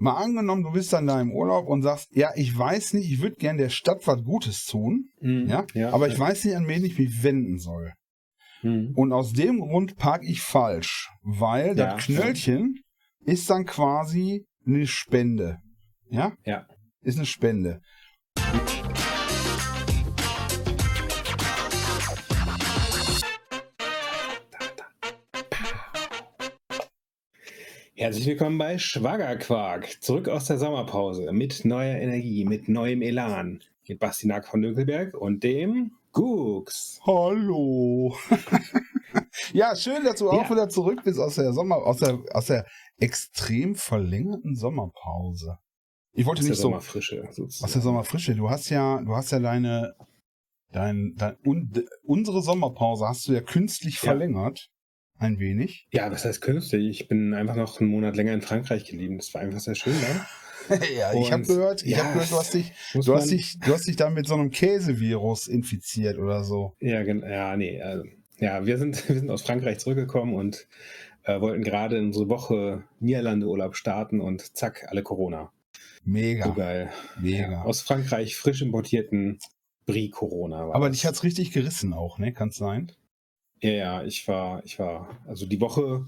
mal angenommen, du bist dann da im Urlaub und sagst, ja, ich weiß nicht, ich würde gern der Stadt was Gutes tun, Mhm. ja, Ja, aber ich ja. weiß nicht, an wen ich mich wenden soll. Mhm. Und aus dem Grund park ich falsch, weil Ja. das Knöllchen ist dann quasi eine Spende. Ja? Ja. Ist eine Spende. Herzlich willkommen bei Schwagerquark. Zurück aus der Sommerpause mit neuer Energie, mit neuem Elan. Mit Basti Nack von Nökelberg und dem Gux. Hallo. ja, schön, dass du auch Ja. wieder zurück bist aus der Sommer, aus der, aus der extrem verlängerten Sommerpause. Ich wollte Aus der nicht so Sommerfrische sozusagen. aus der Sommerfrische. Du hast ja, du hast ja deine, dein, dein un, unsere Sommerpause hast du ja künstlich Ja. verlängert. Ein wenig. Ja, was heißt künstlich? Ich bin einfach noch einen Monat länger in Frankreich geblieben. Das war einfach sehr schön, ne? ja, ich habe Und- gehört, ich ja, habe gehört, du hast dich, du hast dich, du hast dich da mit so einem Käsevirus infiziert oder so. Ja, ja, nee. Also, ja, wir sind, wir sind aus Frankreich zurückgekommen und äh, wollten gerade in unsere Woche Niederlande-Urlaub starten und zack, alle Corona. Mega, So geil. mega. Ja, aus Frankreich frisch importierten Brie-Corona. Aber das. dich hat's richtig gerissen auch, ne? Kann's sein? Ja, ja, ich war, ich war, also die Woche,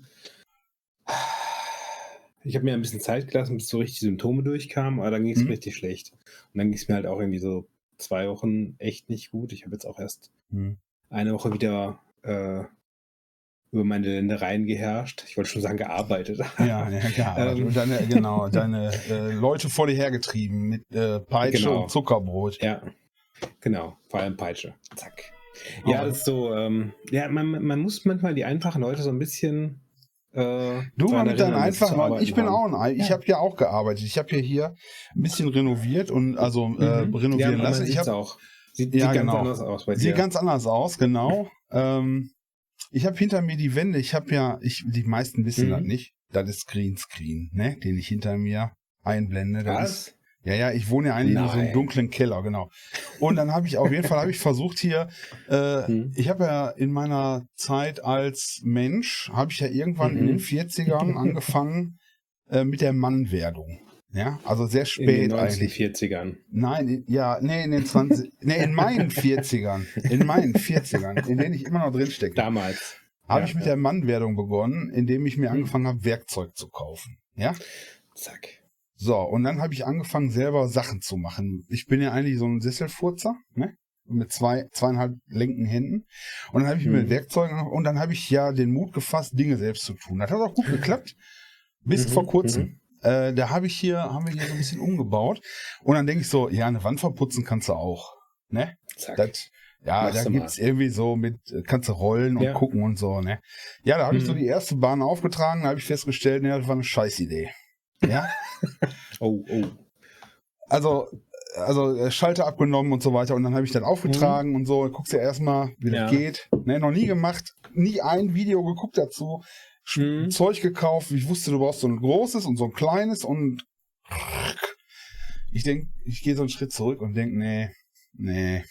ich habe mir ein bisschen Zeit gelassen, bis so richtig die Symptome durchkamen, aber dann ging es Mhm. mir richtig schlecht. Und dann ging es mir halt auch irgendwie so zwei Wochen echt nicht gut. Ich habe jetzt auch erst Hm. eine Woche wieder äh, über meine Ländereien geherrscht. Ich wollte schon sagen, gearbeitet. Ja, ja, klar. Ähm. Und deine, genau, deine äh, Leute vor dir hergetrieben mit äh, Peitsche Genau. und Zuckerbrot. Ja, genau. Vor allem Peitsche. Zack. Ja, das ist so, ähm, ja, man, man muss manchmal die einfachen Leute so ein bisschen. Äh, Du mal mit deinen einfachen, arbeiten ich bin haben. auch ein, Ei- ich habe ja auch gearbeitet. Ich habe ja hier ein bisschen renoviert und also äh, Mhm. renovieren ja, lassen. Ich habe auch. Sieht, Ja, sieht genau. ganz anders aus bei dir. Sieht ganz anders aus, genau. Ähm, ich habe hinter mir die Wände, ich habe ja, ich, die meisten wissen Mhm. das nicht, das ist Greenscreen, ne, den ich hinter mir einblende. Das ist, Was? Ja, ja, ich wohne ja eigentlich in so einem Nein. dunklen Keller, genau. Und dann habe ich auf jeden Fall habe ich versucht hier, äh, Mhm. ich habe ja in meiner Zeit als Mensch, habe ich ja irgendwann in Mhm. den 40ern angefangen äh, mit der Mannwerdung. Ja, also sehr In spät den eigentlich. 1940ern. Nein, in- ja, nee, in den 20, nee, in meinen 40ern, in meinen 40ern, in denen ich immer noch drin stecke, Damals. habe Ja, ich mit ja. der Mannwerdung begonnen, indem ich mir Hm. angefangen habe, Werkzeug zu kaufen. Ja, Zack. So, und dann habe ich angefangen, selber Sachen zu machen. Ich bin ja eigentlich so ein Sesselfurzer, ne? Mit zwei, zweieinhalb linken Händen. Und dann habe ich mir Mhm. Werkzeuge und dann habe ich ja den Mut gefasst, Dinge selbst zu tun. Das hat auch gut geklappt. Bis Mhm, vor kurzem. mhm. Äh, da habe ich hier, haben wir hier so ein bisschen umgebaut. Und dann denke ich so, ja, eine Wand verputzen kannst du auch. Ne? Zack. Das, ja, Machst da gibt's irgendwie so mit, äh, kannst du rollen und Ja. gucken und so, ne? Ja, da habe ich so Mhm. die erste Bahn aufgetragen, da habe ich festgestellt, ne, das war eine Scheißidee. Ja? oh, oh. also, also äh, Schalter abgenommen und so weiter und dann habe ich dann aufgetragen und so, guckst ja erstmal, wie das Ja. geht. Ne, noch nie gemacht, nie ein Video geguckt dazu. Mhm. Zeug gekauft, ich wusste, du brauchst so ein großes und so ein kleines und ich denk, ich gehe so einen Schritt zurück und denk, nee, nee,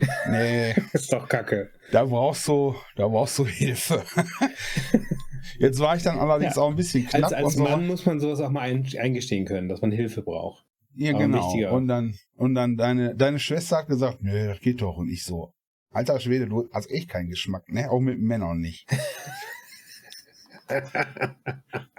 nee, Ist doch kacke. da brauchst du, da brauchst du Hilfe. Jetzt war ich dann allerdings Ja. auch ein bisschen knapp Als, als. Mann muss man sowas auch mal ein, eingestehen können, dass man Hilfe braucht. Ja, Aber genau. Und dann, und dann deine, deine Schwester hat gesagt, nö, das geht doch. Und ich so, alter Schwede, du hast echt keinen Geschmack, ne? Auch mit Männern nicht.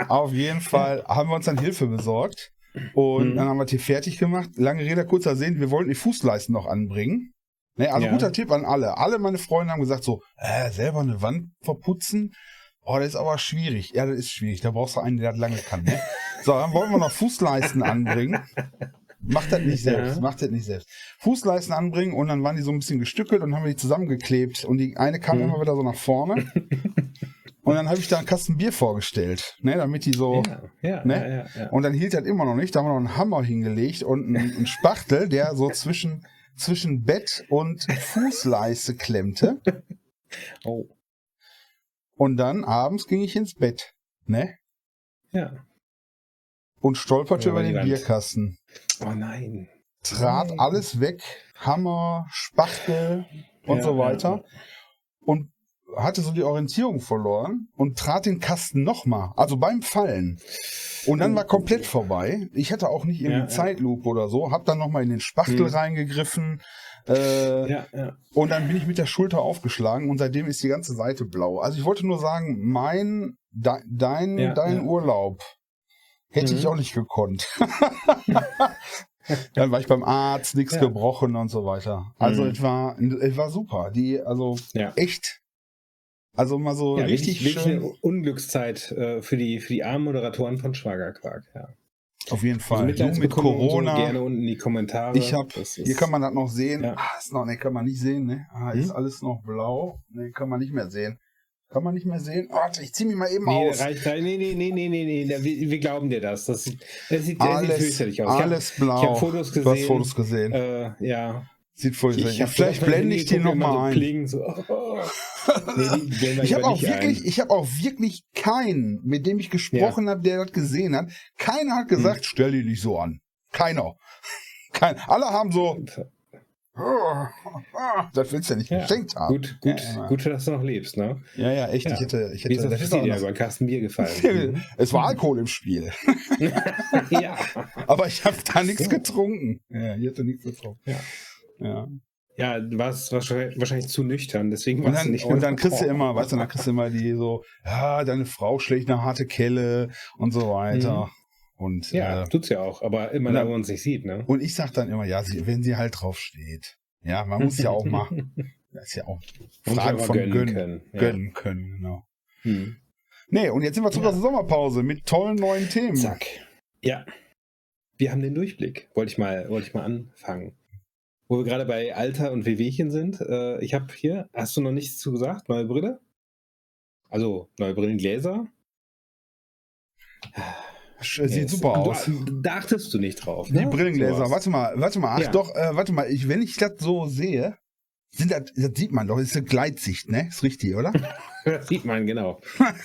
Auf jeden Fall haben wir uns dann Hilfe besorgt. Und Mhm. dann haben wir die fertig gemacht. Lange Rede, kurzer Sinn, wir wollten die Fußleisten noch anbringen. Ne, also Ja. guter Tipp an alle. Alle meine Freunde haben gesagt so, äh, selber eine Wand verputzen? Oh, das ist aber schwierig. Ja, das ist schwierig. Da brauchst du einen, der das lange kann. Ne? So, dann wollen wir noch Fußleisten anbringen. Macht das nicht selbst, Ja. macht das nicht selbst. Fußleisten anbringen und dann waren die so ein bisschen gestückelt und haben wir die zusammengeklebt. Und die eine kam Mhm. immer wieder so nach vorne. und dann habe ich da einen Kasten Bier vorgestellt, ne, damit die so. Ja, ja, ne? ja. Und dann hielt das immer noch nicht. Da haben wir noch einen Hammer hingelegt und einen, einen Spachtel, der so zwischen, zwischen Bett und Fußleiste klemmte. Oh, Und dann abends ging ich ins Bett, ne? ja. Und stolperte Ja, über den Wand. Bierkasten. Oh nein. Trat Nein. alles weg. Hammer, Spachtel und Ja, so ja, weiter. Und hatte so die Orientierung verloren und trat den Kasten nochmal, also beim Fallen. Und dann war komplett vorbei. Ich hatte auch nicht irgendwie Ja, ja. Zeitlupe oder so, hab dann nochmal in den Spachtel Hm. reingegriffen. Äh, Ja, ja. Und dann bin ich mit der Schulter aufgeschlagen und seitdem ist die ganze Seite blau. Also ich wollte nur sagen, mein, de, dein, Ja, dein. Urlaub hätte ich Mhm. auch nicht gekonnt. dann war ich beim Arzt, nichts gebrochen und so weiter. Also Mhm. es war, es war super. Die, also echt. Also mal so Ja, richtig wirklich schön. Unglückszeit äh, für, die, für die armen Moderatoren von Schwagerquark. Ja. Auf jeden Also Fall. du mit und Corona. So gerne unten in die Kommentare. Ich hab, ist- hier kann man das noch sehen. Ja. Ah, ist noch, ne, kann man nicht sehen, ne? Ah, ist Hm? alles noch blau. Ne, kann man nicht mehr sehen. Kann man nicht mehr sehen. Warte, ich zieh mich mal eben Nee, aus. reicht, nee, nee, nee, nee, nee, nee, wir, wir glauben dir das. Das sieht, das sieht, das sieht Alles, fürchterlich aus. alles blau. ich hab Fotos Du hast gesehen. Fotos gesehen. Hab, äh, ja. Sieht furchtbar aus. hab Vielleicht blende ich die geguckt, noch immer mal so ein. So, oh. Nee, Ich habe auch wirklich, ein. ich habe auch wirklich keinen, mit dem ich gesprochen habe, der das gesehen hat. Keiner hat gesagt, Hm. stell die nicht so an. Keiner. Kein, alle haben so, das willst du ja nicht Ja, geschenkt haben. Gut, gut, Ja, ja. gut, dass du noch lebst, ne? Ja, ja, echt. Ja. Ich hätte, ich Wie ist hätte, das das hätte dir einen Kasten Bier gefallen? es war Alkohol im Spiel, ja. aber ich habe da nichts getrunken. Ja, ich hätte nichts getrunken. Ja. Ja. Ja, du warst wahrscheinlich, zu nüchtern, deswegen du dann, nicht und dann kriegst du immer, weißt du, dann kriegst du immer die so, ja, deine Frau schlägt eine harte Kelle und so weiter. Und, Ja, äh, tut's ja auch, aber immer da, wo man uns nicht sieht, ne? und ich sag dann immer, ja, sie, wenn sie halt drauf steht. Ja, man muss ja auch mal, das ist ja auch Frage von gönnen gönnen, können. Ja. gönnen können, genau. Hm. Nee, und jetzt sind wir zurück Ja. aus der Sommerpause mit tollen neuen Themen. Zack. Ja. Wir haben den Durchblick. Wollte ich mal, wollte ich mal anfangen. Wo wir gerade bei Alter und Wehwehchen sind. Äh, ich habe hier, hast du noch nichts zu gesagt? Neue Brille? Also, neue Brillengläser? Sch- Sieht Yes. super du, aus. Da achtest du nicht drauf. Die ne? Brillengläser, Sowas. warte mal, warte mal, ach Ja. doch, äh, warte mal, ich, wenn ich das so sehe, sind das, das sieht man doch, das ist eine Gleitsicht, ne? Ist richtig, oder? Das sieht man, genau. Ja,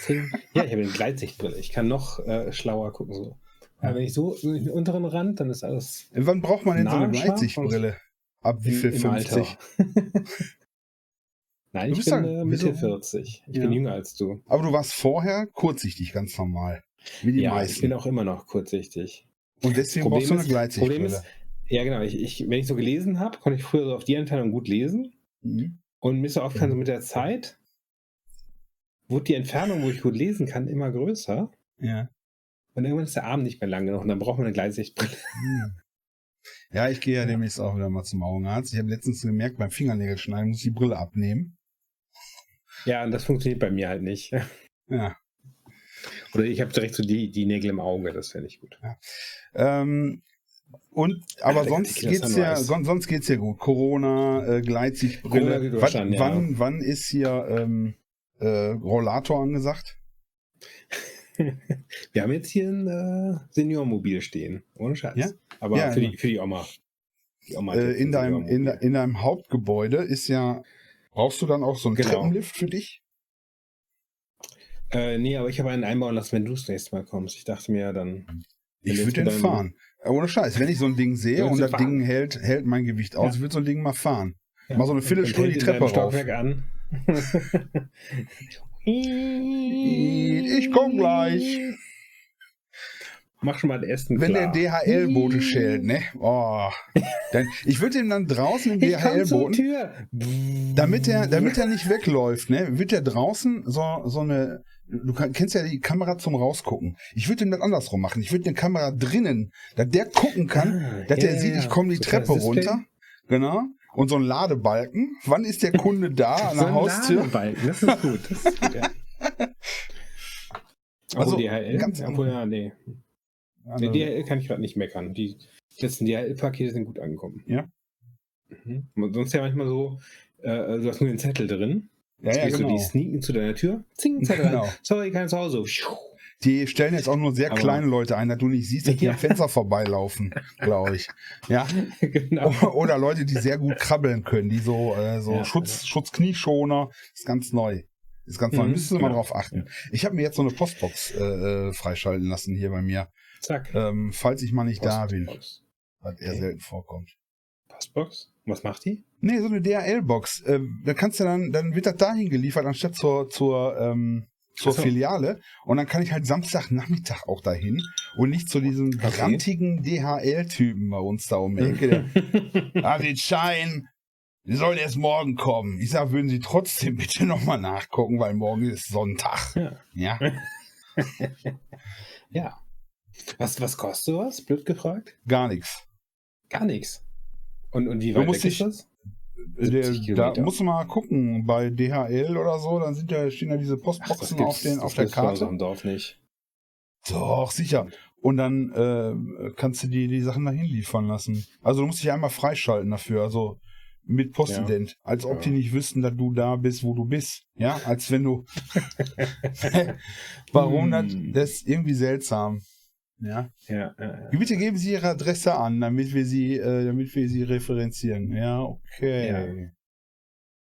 ich habe eine Gleitsichtbrille. Ich kann noch äh, schlauer gucken. So. Aber wenn ich so den unteren Rand, dann ist alles Wann braucht man denn so eine Gleitsichtbrille? Ab wie viel? im 50? Alter. Nein, Du ich bin äh, Mitte wieso? 40. Ich Ja. bin jünger als du. Aber du warst vorher kurzsichtig, ganz normal. Wie die ja, ich meisten. bin auch immer noch kurzsichtig. Und deswegen Problem brauchst du eine ist- Problem Gleitsichtbrille. ist, ja genau, ich, ich, wenn ich so gelesen habe, konnte ich früher so auf die Entfernung gut lesen. Mhm. Und mir ist so aufgefallen, so mit der Zeit wurde die Entfernung, wo ich gut lesen kann, immer größer. Ja. Und irgendwann ist der Arm nicht mehr lang genug und dann braucht man eine Gleitsichtbrille. Hm. Ja, ich gehe ja demnächst auch wieder mal zum Augenarzt. Ich habe letztens gemerkt, beim Fingernägelschneiden muss ich die Brille abnehmen. Ja, und das funktioniert bei mir halt nicht. Ja. Oder ich habe direkt so die, die Nägel im Auge, das fände ich gut. Ähm, und, aber der sonst geht's ja, weiß. son, sonst geht's ja gut. Corona, äh, Gleitsichtbrille. Corona geht wann, ja. wann, wann ist hier ähm, äh, Rollator angesagt? Wir haben jetzt hier ein äh, Seniormobil stehen. Ohne Scheiß. Ja? Aber Ja, für, genau. die, für die Oma. Die Oma Äh, in, ein deinem, in, in deinem Hauptgebäude ist ja, brauchst du dann auch so einen Genau. Treppenlift für dich? Äh, nee, aber ich habe einen einbauen lassen, wenn du das nächste Mal kommst. Ich dachte mir dann. Ich würde den fahren. Äh, Ohne Scheiß, wenn ich so ein Ding sehe und das fahren? Ding hält, hält mein Gewicht aus, Ja. ich würde so ein Ding mal fahren. Ja, Mal so eine und- Viertelstunde und die Treppe rauf. Stockwerk an. Ich komm gleich. Mach schon mal den ersten Wenn klar. der DHL-Bote schellt, ne? Oh. Dann, ich würde ihm dann draußen zur DHL-Boten, damit er, damit er nicht wegläuft, ne, wird er draußen so, so eine, du kennst ja die Kamera zum Rausgucken. Ich würde ihm das andersrum machen. Ich würde eine Kamera drinnen, dass der gucken kann, Ah, dass ja, der sieht, ich komme die So Treppe runter. Genau. Und so ein Ladebalken. Wann ist der Kunde da an der Haustür? Ladebalken, Das ist gut. Das ist gut ja. Also, Also, DHL? ganz- Obwohl, ja, nee. Also, Der DHL kann ich gerade nicht meckern. Die letzten DHL-Pakete sind gut angekommen. Ja. Mhm. Sonst ja manchmal so, äh, du hast nur den Zettel drin. ja, ja, gehst du genau. die sneaken zu deiner Tür. Zing, Zettel Genau. Sorry, kein zu Hause. Die stellen jetzt auch nur sehr Aber- kleine Leute ein, dass du nicht siehst, dass die Ja. am Fenster vorbeilaufen, glaube ich. Ja. genau. Oder Leute, die sehr gut krabbeln können, die so, äh, so Ja, Schutz, Schutzknieschoner, ist ganz neu. Ist ganz neu. Mhm, Müsstest du mal drauf achten. Ich habe mir jetzt so eine Postbox äh, äh, freischalten lassen hier bei mir, Zack. ähm, falls ich mal nicht da bin, Postbox. was eher Okay. selten vorkommt. Postbox? Was macht die? Nee, so eine DHL-Box. Äh, da kannst du dann, dann wird das dahin geliefert, anstatt zur, zur, ähm, zur so. Filiale. Und dann kann ich halt Samstagnachmittag auch dahin und nicht zu diesem grantigen DHL-Typen bei uns da um die Ecke. Der, ah, den Schein, die sollen erst morgen kommen. Ich sag, würden Sie trotzdem bitte nochmal nachgucken, weil morgen ist Sonntag. Ja. Ja. ja. Was, was kostet sowas? Blöd gefragt? Gar nichts. Gar nichts. Und, und wie Du weit musst weg ist das? Der, 70 da musst du mal gucken, bei DHL oder so, dann sind ja, stehen ja diese Ach, das Postboxen gibt's, auf, den, das auf der Karte. dem Dorf nicht. Doch, sicher. Und dann äh, kannst du die, die Sachen dahin liefern lassen. Also du musst dich einmal freischalten dafür, also mit Postident. Als ob Ja. die nicht wüssten, dass du da bist, wo du bist. Ja, als wenn du. Warum das? Hm. Das ist irgendwie seltsam. Ja. Ja, ja, ja. Bitte geben Sie Ihre Adresse an, damit wir sie, äh, damit wir sie referenzieren. Ja, okay.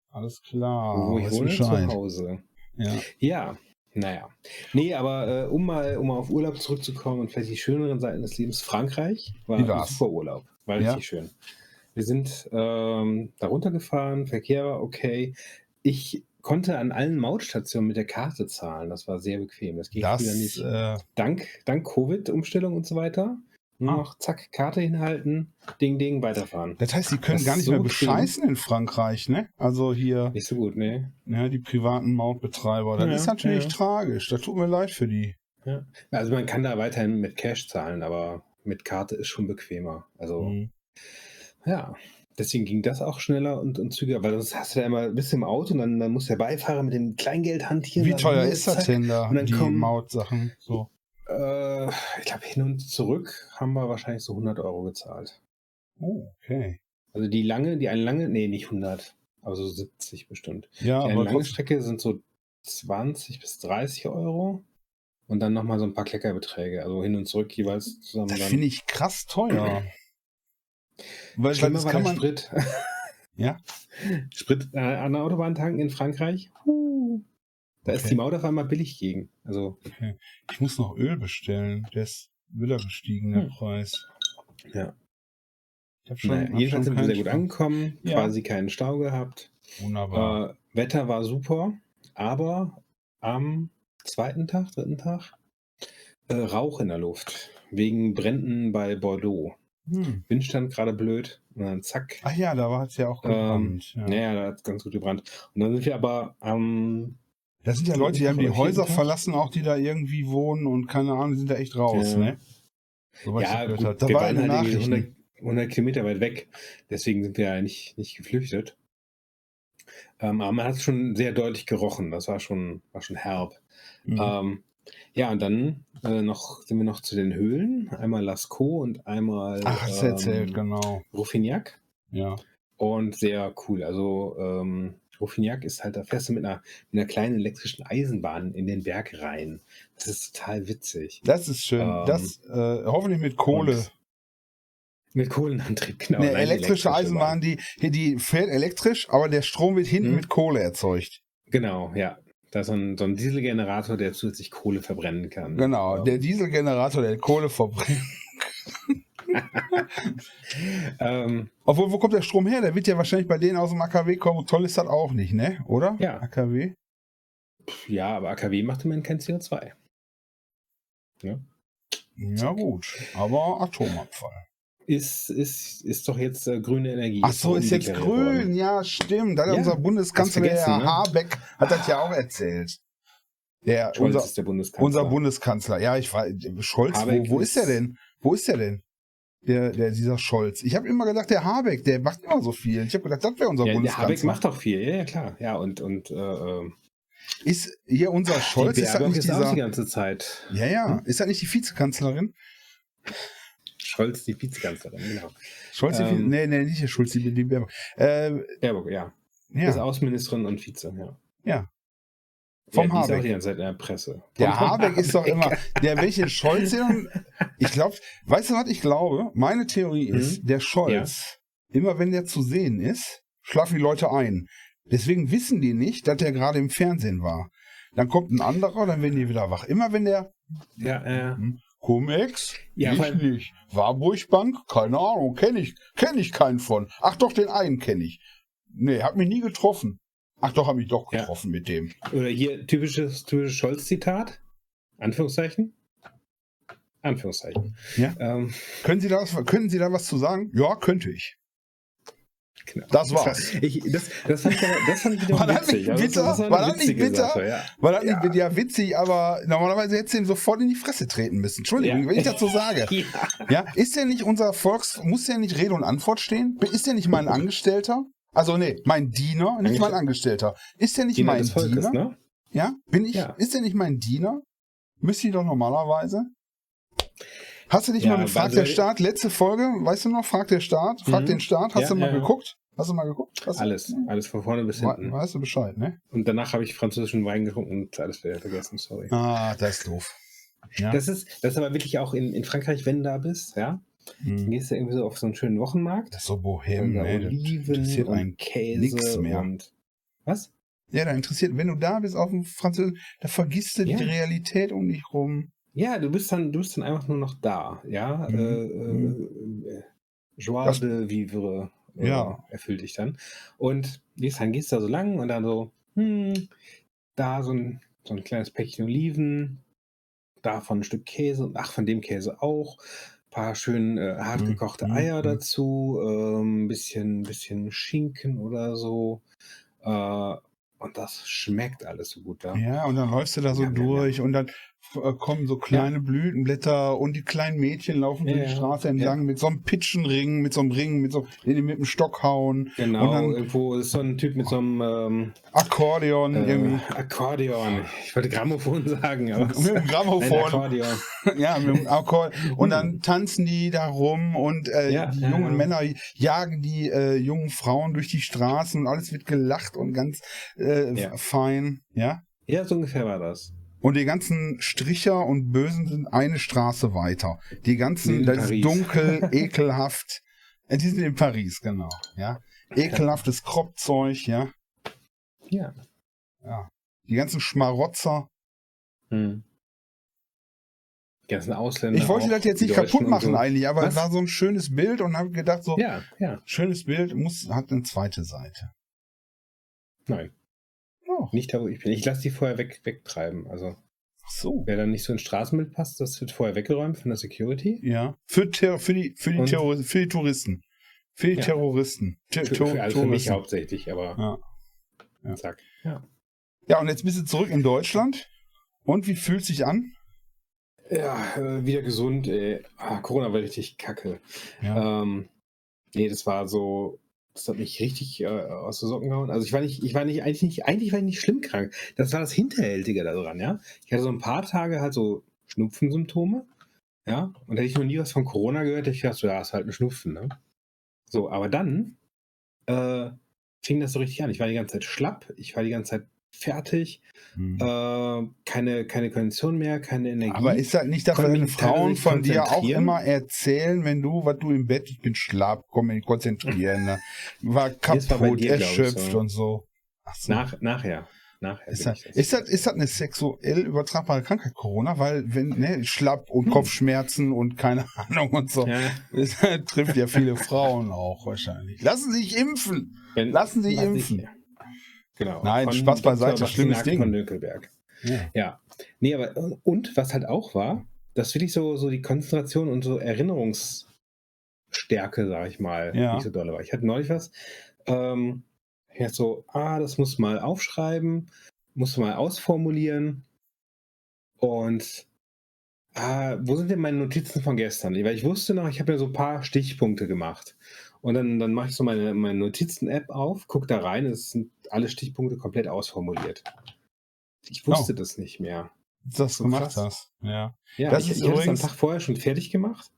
Alles klar. Wo ich wohne, Bescheid. zu Hause. Ja. Ja, naja. Nee, aber äh, um, mal, um mal auf Urlaub zurückzukommen und vielleicht die schöneren Seiten des Lebens, Frankreich war ein super Urlaub. War Ja? richtig schön. Wir sind ähm, da runtergefahren, Verkehr war okay. Ich konnte an allen Mautstationen mit der Karte zahlen. Das war sehr bequem. Das ging früher nicht. äh, Dank, dank Covid-Umstellung und so weiter. Nur Ah. noch zack, Karte hinhalten, Ding, Ding, weiterfahren. das heißt, sie können Das gar nicht so mehr bescheißen in Frankreich, ne? Also hier, Nicht so gut, ne? ja, die privaten Mautbetreiber. Das Ja, ist natürlich ja. tragisch. Das tut mir leid für die. Ja. Also man kann da weiterhin mit Cash zahlen, aber mit Karte ist schon bequemer. Also Mhm. ja, deswegen ging das auch schneller und, und zügiger, weil sonst hast du da immer bist du im Auto und dann, dann muss der Beifahrer mit dem Kleingeld hantieren. Wie dann teuer hier, ist das denn da, und dann die kommen- Mautsachen? So. Äh, ich glaube, hin und zurück haben wir wahrscheinlich so 100 Euro gezahlt. Oh, okay. Also die lange, die eine lange, nee, nicht 100, aber so 70 bestimmt. Ja, Die eine aber lange Strecke sind so 20 bis 30 Euro. Und dann nochmal so ein paar Kleckerbeträge. Also hin und zurück jeweils zusammen. das finde ich krass teuer. Weil, weil Schlimmer das war kann der man. Sprit. Ja? Sprit äh, an der Autobahn tanken in Frankreich. Da ist Okay. die Maut auf einmal billig gegen. Also, Ich muss noch Öl bestellen. Der ist wieder gestiegen, der Hm. Preis. ja. Ich hab schon, Naja, hab jedenfalls schon sind wir sehr gut keinen angekommen, Ja. quasi keinen Stau gehabt. Wunderbar. Äh, Wetter war super, aber am zweiten Tag, dritten Tag, äh, Rauch in der Luft. Wegen Bränden bei Bordeaux. Hm. Wind stand gerade blöd und dann zack. Ach ja, da war es ja auch Ähm, gebrannt. ja. Naja, da hat es ganz gut gebrannt. Und dann sind wir aber am Das sind ja Leute, die haben die Häuser Tag? verlassen, auch die da irgendwie wohnen und keine Ahnung, die sind da echt raus, Ja. ne? Ich Ja, gut. Da war eine halt Nachricht. 100, 100 Kilometer weit weg. Deswegen sind wir ja nicht, nicht geflüchtet. Ähm, aber man hat es schon sehr deutlich gerochen. Das war schon, war schon herb. Mhm. Ähm, ja, und dann äh, noch, sind wir noch zu den Höhlen. Einmal Lascaux und einmal Ach, du erzählt, genau. Rouffignac. Ja. Und sehr cool. Also ähm, Rouffignac ist halt, da fährst du mit einer, mit einer kleinen elektrischen Eisenbahn in den Berg rein. Das ist total witzig. Das ist schön. Ähm, das äh, hoffentlich mit Kohle. Mit Kohlenantrieb, genau. Eine Nein, elektrische Eisenbahn, die, die, die fährt elektrisch, aber der Strom wird hinten Mhm. mit Kohle erzeugt. Genau, ja. Da ist so ein, so ein Dieselgenerator, der zusätzlich Kohle verbrennen kann. Genau, Ja. der Dieselgenerator, der Kohle verbrennt. ähm, Obwohl, wo kommt der Strom her? Der wird ja wahrscheinlich bei denen aus dem AKW kommen. Toll ist das auch nicht, ne? Oder? Ja. AKW? ja, aber AKW macht immerhin kein CO2. Ja, gut. Aber Atomabfall. Ist, ist, ist doch jetzt äh, grüne Energie. Ach so, ist jetzt grün. worden. Ja, stimmt. Da hat Ja, unser Bundeskanzler, der ne? Habeck, hat das ja auch erzählt. Der, Scholz unser, ist der Bundeskanzler. unser Bundeskanzler. Ja, ich war, Scholz, Habeck wo, wo ist der ist- denn? Wo ist der denn? Der, der, dieser Scholz. Ich habe immer gedacht, der Habeck, der macht immer so viel. Ich habe gedacht, das wäre unser ja, der Bundeskanzler. Habeck macht doch viel, ja, ja klar. Ja, und, und äh, äh, Ist hier unser Scholz, die ist das nicht ist auch die dieser. ganze Zeit. Ja, ja. Hm? Ist das nicht die Vizekanzlerin? Scholz, die Vizekanzlerin, genau. Scholz, die Ähm. nee, nee, nicht der Schulz, die, die Baerbock. Äh, Baerbock, ja. Ist ja, Außenministerin und Vize, ja. ja. Vom ja, die ist auch Habeck. die ganze Zeit in der Presse. Der Vom Habeck ist doch Habeck. immer, der welche Scholz, ich glaube, weißt du was ich glaube? Meine Theorie Mhm. ist, der Scholz, immer wenn der zu sehen ist, schlafen die Leute ein. Deswegen wissen die nicht, dass der gerade im Fernsehen war. Dann kommt ein anderer, dann werden die wieder wach. Immer wenn der Ja, äh, Cum-Ex, Ja, ich nicht. Warburg Bank, keine Ahnung, kenne ich, kenne ich keinen von. Ach doch, den einen kenne ich. Nee, hat mich nie getroffen. Ach doch, hat mich doch Ja. getroffen mit dem. Oder hier typisches, typisches Scholz-Zitat. Anführungszeichen. Anführungszeichen. Ja. Ähm, Können Sie, da was, können Sie da was zu sagen? Ja, könnte ich. Genau. Das war's. Ich, das, das, fand ich das fand ich wiederum War das witzig. nicht Also bitter? das war War das nicht bitter? Sache, ja. Weil das ja. ja witzig, aber normalerweise hätte sie ihm sofort in die Fresse treten müssen. Entschuldigung, Ja. wenn ich dazu sage. Ja. Ja, ist der nicht unser Volks, muss der nicht Rede und Antwort stehen? Ist der nicht mein Angestellter? Also nee, mein Diener, nicht mein Angestellter. Ist der nicht Diener mein Volkes, Diener? ne? Ja, bin ich? Ja. Ist der nicht mein Diener? Müsste ich doch normalerweise. Hast du dich Ja, mal mit Frag also- der Staat, letzte Folge, weißt du noch, Frag der Staat, Frag Mhm. den Staat, hast Ja, du mal ja, geguckt? Hast du mal geguckt? Hast du- Alles, alles von vorne bis hinten. weißt du Bescheid, ne? Und danach habe ich französischen Wein getrunken und alles wieder vergessen, sorry. Ah, das ist doof. Das ist, das ist aber wirklich auch in, in Frankreich, wenn du da bist, ja, dann Hm. gehst du irgendwie so auf so einen schönen Wochenmarkt. Das ist so bohem, da? Das Oliven interessiert und Käse nix mehr. und was? Ja, da interessiert, wenn du da bist auf dem Französischen, da vergisst du Ja. die Realität um dich rum. Ja, du bist dann, du bist dann einfach nur noch da, ja. Mhm. Äh, äh, Joie Das- de vivre äh, Ja. erfüllt dich dann. Und gehst, dann gehst du da so lang und dann so, hm, da so ein, so ein kleines Päckchen Oliven, davon ein Stück Käse und ach, von dem Käse auch. paar schön äh, hart Mhm, gekochte mhm, Eier mhm. dazu, ähm, bisschen, bisschen Schinken oder so. Äh, und das schmeckt alles so gut da. Ja, und dann läufst du da so Ja, ja, durch und dann äh, kommen so kleine Blütenblätter und die kleinen Mädchen laufen so Ja, die ja, Straße entlang mit so einem Pitchenring, mit so einem Ring, mit so die mit dem Stock hauen, Genau, Und dann- irgendwo ist so ein Typ mit so einem ähm, Akkordeon äh, irgendwie. Akkordeon. Ich wollte Grammophon sagen, aber Mit dem Nein, Grammophon. Akkordeon. Ja, mit dem Akkord. Und dann tanzen die da rum und äh, Ja, die ja, jungen ja. Männer jagen die äh, jungen Frauen durch die Straßen und alles wird gelacht und ganz äh, Ja. fein. Ja. Ja, so ungefähr war das. Und die ganzen Stricher und Bösen sind eine Straße weiter. Die ganzen, das ist dunkel, ekelhaft. Äh, Die sind in Paris, genau. Ja. Ekelhaftes Kropfzeug, ja. Ja. ja. Die ganzen Schmarotzer. Hm. Die ganzen Ausländer. Ich wollte auch, das jetzt nicht kaputt machen so. eigentlich, aber es Was? war so ein schönes Bild und habe gedacht, so, Ja, ja. schönes Bild muss, hat eine zweite Seite. Nein, Oh, nicht da, wo ich bin. Ich lasse die vorher weg, wegtreiben. Also, ach so. wer dann nicht so ins Straßenbild passt, das wird vorher weggeräumt von der Security. Ja. Für, Ter für, die, für, die Und- Terror für die Touristen. Für die Ja. Terroristen. Ter Für, für, also für mich hauptsächlich, aber Ja. Ja. zack. Ja. ja, und jetzt bist du zurück in Deutschland. Und wie fühlt sich an? Ja, äh, wieder gesund. Ey. Ah, Corona war richtig kacke. Ja. Ähm, nee, das war so, das hat mich richtig äh, aus den Socken gehauen. Also ich war nicht, ich war nicht, eigentlich nicht, eigentlich war ich nicht schlimm krank. Das war das Hinterhältige daran, ja. Ich hatte so ein paar Tage halt so Schnupfensymptome, ja. Und hätte ich noch nie was von Corona gehört, hätte ich gedacht, so, ja, ist halt ein Schnupfen, ne? So, aber dann äh, fing das so richtig an. Ich war die ganze Zeit schlapp, ich war die ganze Zeit fertig, Hm. äh, keine, keine Kondition mehr, keine Energie. Aber ist das nicht, dass deine Frauen nicht von dir auch immer erzählen, wenn du, was du im Bett, ich bin schlapp, komm konzentrieren, ne? war Das war kaputt, dir, erschöpft so. und so. So. Nach, nachher. Nachher Ist das, ist, das, ist das eine sexuell übertragbare Krankheit, Corona? Weil, wenn, ne, Schlapp und Hm. Kopfschmerzen und keine Ahnung und so. Ja, Das trifft ja viele Frauen auch wahrscheinlich. Lassen Sie sich impfen! wenn- Lassen Sie lass impfen. dich- Genau. Nein, Spaß beiseite, schlimmes Ding. Von Nökelberg. Ja. Ja. Nee, aber und was halt auch war, dass wirklich so, so die Konzentration und so Erinnerungsstärke, sag ich mal, Ja. nicht so dolle war. Ich hatte neulich was, ähm, ich so, ah, das musst du mal aufschreiben, musst du mal ausformulieren und ah, wo sind denn meine Notizen von gestern? Weil ich wusste noch, ich habe ja so ein paar Stichpunkte gemacht. Und dann, dann mache ich so meine, meine Notizen-App auf, gucke da rein, es sind alle Stichpunkte komplett ausformuliert. Ich wusste das nicht mehr. Das So gemacht krass. hast. Ja. Ja, Das ich, ist ich habe es am übrigens- Tag vorher schon fertig gemacht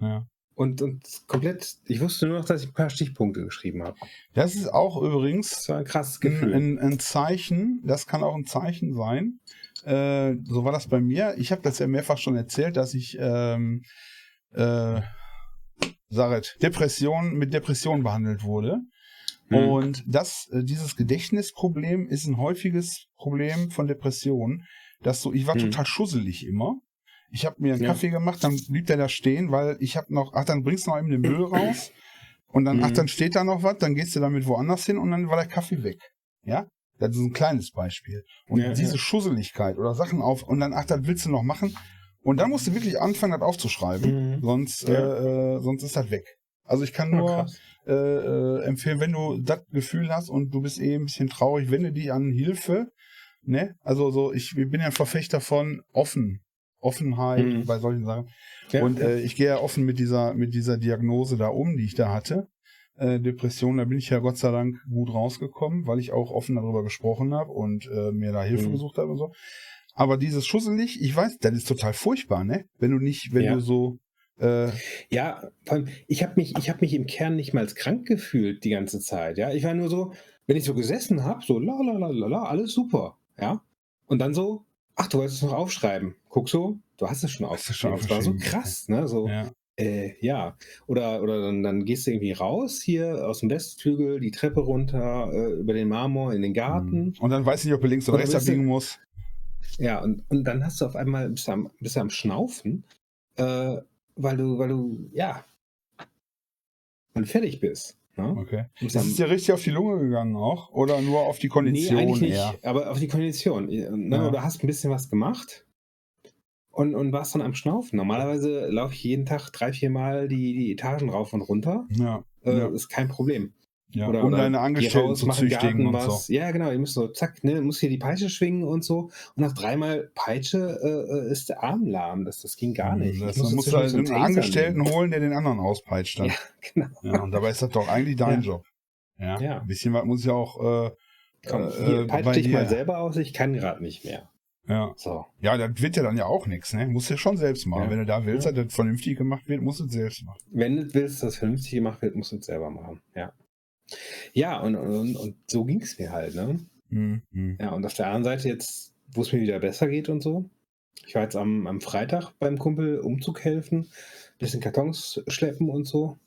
ja. und, und komplett, ich wusste nur noch, dass ich ein paar Stichpunkte geschrieben habe. Das ist auch übrigens Das war ein krasses ein, Gefühl. ein, ein Zeichen, das kann auch ein Zeichen sein. Äh, so war das bei mir. Ich habe das ja mehrfach schon erzählt, dass ich ähm, äh, Saret, Depression mit Depression behandelt wurde. Hm. Und das, äh, dieses Gedächtnisproblem ist ein häufiges Problem von Depressionen, dass du, ich war Hm. total schusselig immer. Ich habe mir einen Ja. Kaffee gemacht, dann blieb der da stehen, weil ich habe noch, ach, dann bringst du noch eben den Müll raus. Und dann, ach, Mhm. dann steht da noch was, dann gehst du damit woanders hin und dann war der Kaffee weg. Ja? Das ist ein kleines Beispiel. Und Ja, diese ja. Schusseligkeit oder Sachen auf und dann, ach, das willst du noch machen. Und dann musst du wirklich anfangen, das aufzuschreiben. Mhm. Sonst, Ja. äh, äh, sonst ist das weg. Also ich kann Ja, nur krass. äh, empfehlen, wenn du das Gefühl hast und du bist eh ein bisschen traurig, wende dich an Hilfe. Ne? Also so, ich bin ja ein Verfechter von offen, Offenheit Mhm. bei solchen Sachen. Ja, und äh, ich gehe ja offen mit dieser, mit dieser Diagnose da um, die ich da hatte. Äh, Depression, da bin ich ja Gott sei Dank gut rausgekommen, weil ich auch offen darüber gesprochen habe und äh, mir da Hilfe Mhm. gesucht habe und so. Aber dieses Schusselig, ich weiß, das ist total furchtbar, ne? Wenn du nicht, wenn Ja. du so äh, Ja, ich habe mich, ich hab mich im Kern nicht mal als krank gefühlt die ganze Zeit. Ja, ich war nur so, wenn ich so gesessen habe, so la la la la la, alles super. Ja, und dann so, ach, du wolltest es noch aufschreiben. Guck so, du hast es schon aufgeschrieben. Das war so krass, ne? So, ja. äh, ja. Oder, oder dann, dann gehst du irgendwie raus hier aus dem Westflügel, die Treppe runter, äh, über den Marmor in den Garten. Und dann weiß ich nicht, ob du links oder rechts abbiegen muss. Ja, und, und dann hast du auf einmal, bist am, bist am Schnaufen, äh, weil du, weil du, ja, weil du fertig bist. Ne? Okay. Bist Ist es dir richtig auf die Lunge gegangen auch? Oder nur auf die Kondition nee, eigentlich nicht, aber auf die Kondition. Ne? Ja. Du hast ein bisschen was gemacht und, und warst dann am Schnaufen. Normalerweise laufe ich jeden Tag drei, vier Mal die, die Etagen rauf und runter. Ja. Äh, Ja. Ist kein Problem. Ja. Oder, um oder deine Angestellten zu züchtigen und was. so. Ja, genau. Die müssen so, zack, ne, muss hier die Peitsche schwingen und so. Und nach dreimal Peitsche äh, äh, ist der Arm lahm. Das, das ging gar nicht. Das, dann musst du halt einen Angestellten nehmen. holen, der den anderen auspeitscht dann. Ja, genau. Ja, und dabei ist das doch eigentlich dein Ja. Job. Ja. Ja. Ein bisschen was muss ja auch. Äh, Komm, äh, hier, peitsch bei dich mal dir. selber aus, ich kann gerade nicht mehr. Ja. So. ja, das wird ja dann ja auch nichts, ne? Musst du ja schon selbst machen. Ja. Wenn du da willst, Ja. dass das vernünftig gemacht wird, musst du es selbst machen. Wenn du willst, dass vernünftig gemacht wird, musst du es selber machen. Ja. Ja, und, und, und so ging es mir halt, ne? Mhm. Ja, und auf der anderen Seite jetzt, wo es mir wieder besser geht und so. Ich war jetzt am, am Freitag beim Kumpel Umzug helfen, bisschen Kartons schleppen und so.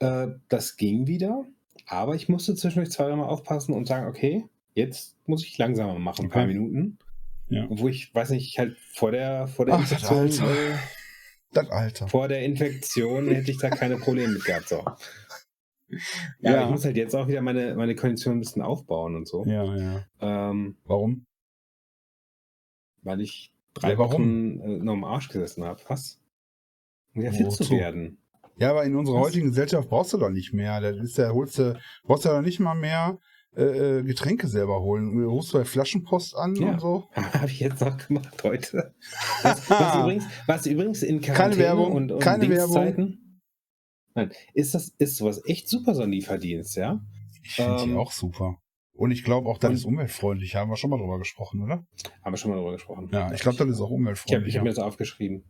Äh, das ging wieder, aber ich musste zwischendurch zweimal aufpassen und sagen, okay, jetzt muss ich langsamer machen, ein paar Okay. Minuten. Ja. Obwohl ich, weiß nicht, halt vor der, vor der Ach, das Infektion, Alter. äh, Das Alter. vor der Infektion hätte ich da keine Probleme mit gehabt. So. Ja, Ja. ich muss halt jetzt auch wieder meine, meine Kondition ein bisschen aufbauen und so. Ja, ja. Ähm, Warum? weil ich drei Ja, warum? Wochen äh, noch im Arsch gesessen habe. Was? Um wieder fit zu werden. Ja, aber in unserer Was? heutigen Gesellschaft brauchst du doch nicht mehr. Da ist der, holst du, brauchst du doch nicht mal mehr äh, äh, Getränke selber holen. Du rufst bei Flaschenpost an Ja. und so. Habe ich jetzt noch gemacht heute. Was, was, übrigens, was übrigens in Keine Quarantäne Werbung, und, und keine Dingszeiten. Nein, ist das ist sowas echt super so ein Lieferdienst, ja? Ich finde die Ähm, auch super. Und ich glaube auch, das ist umweltfreundlich. Haben wir schon mal drüber gesprochen, oder? Haben wir schon mal drüber gesprochen. Ja, ich glaube, das ist auch Ich habe umweltfreundlich. ich hab mir das aufgeschrieben.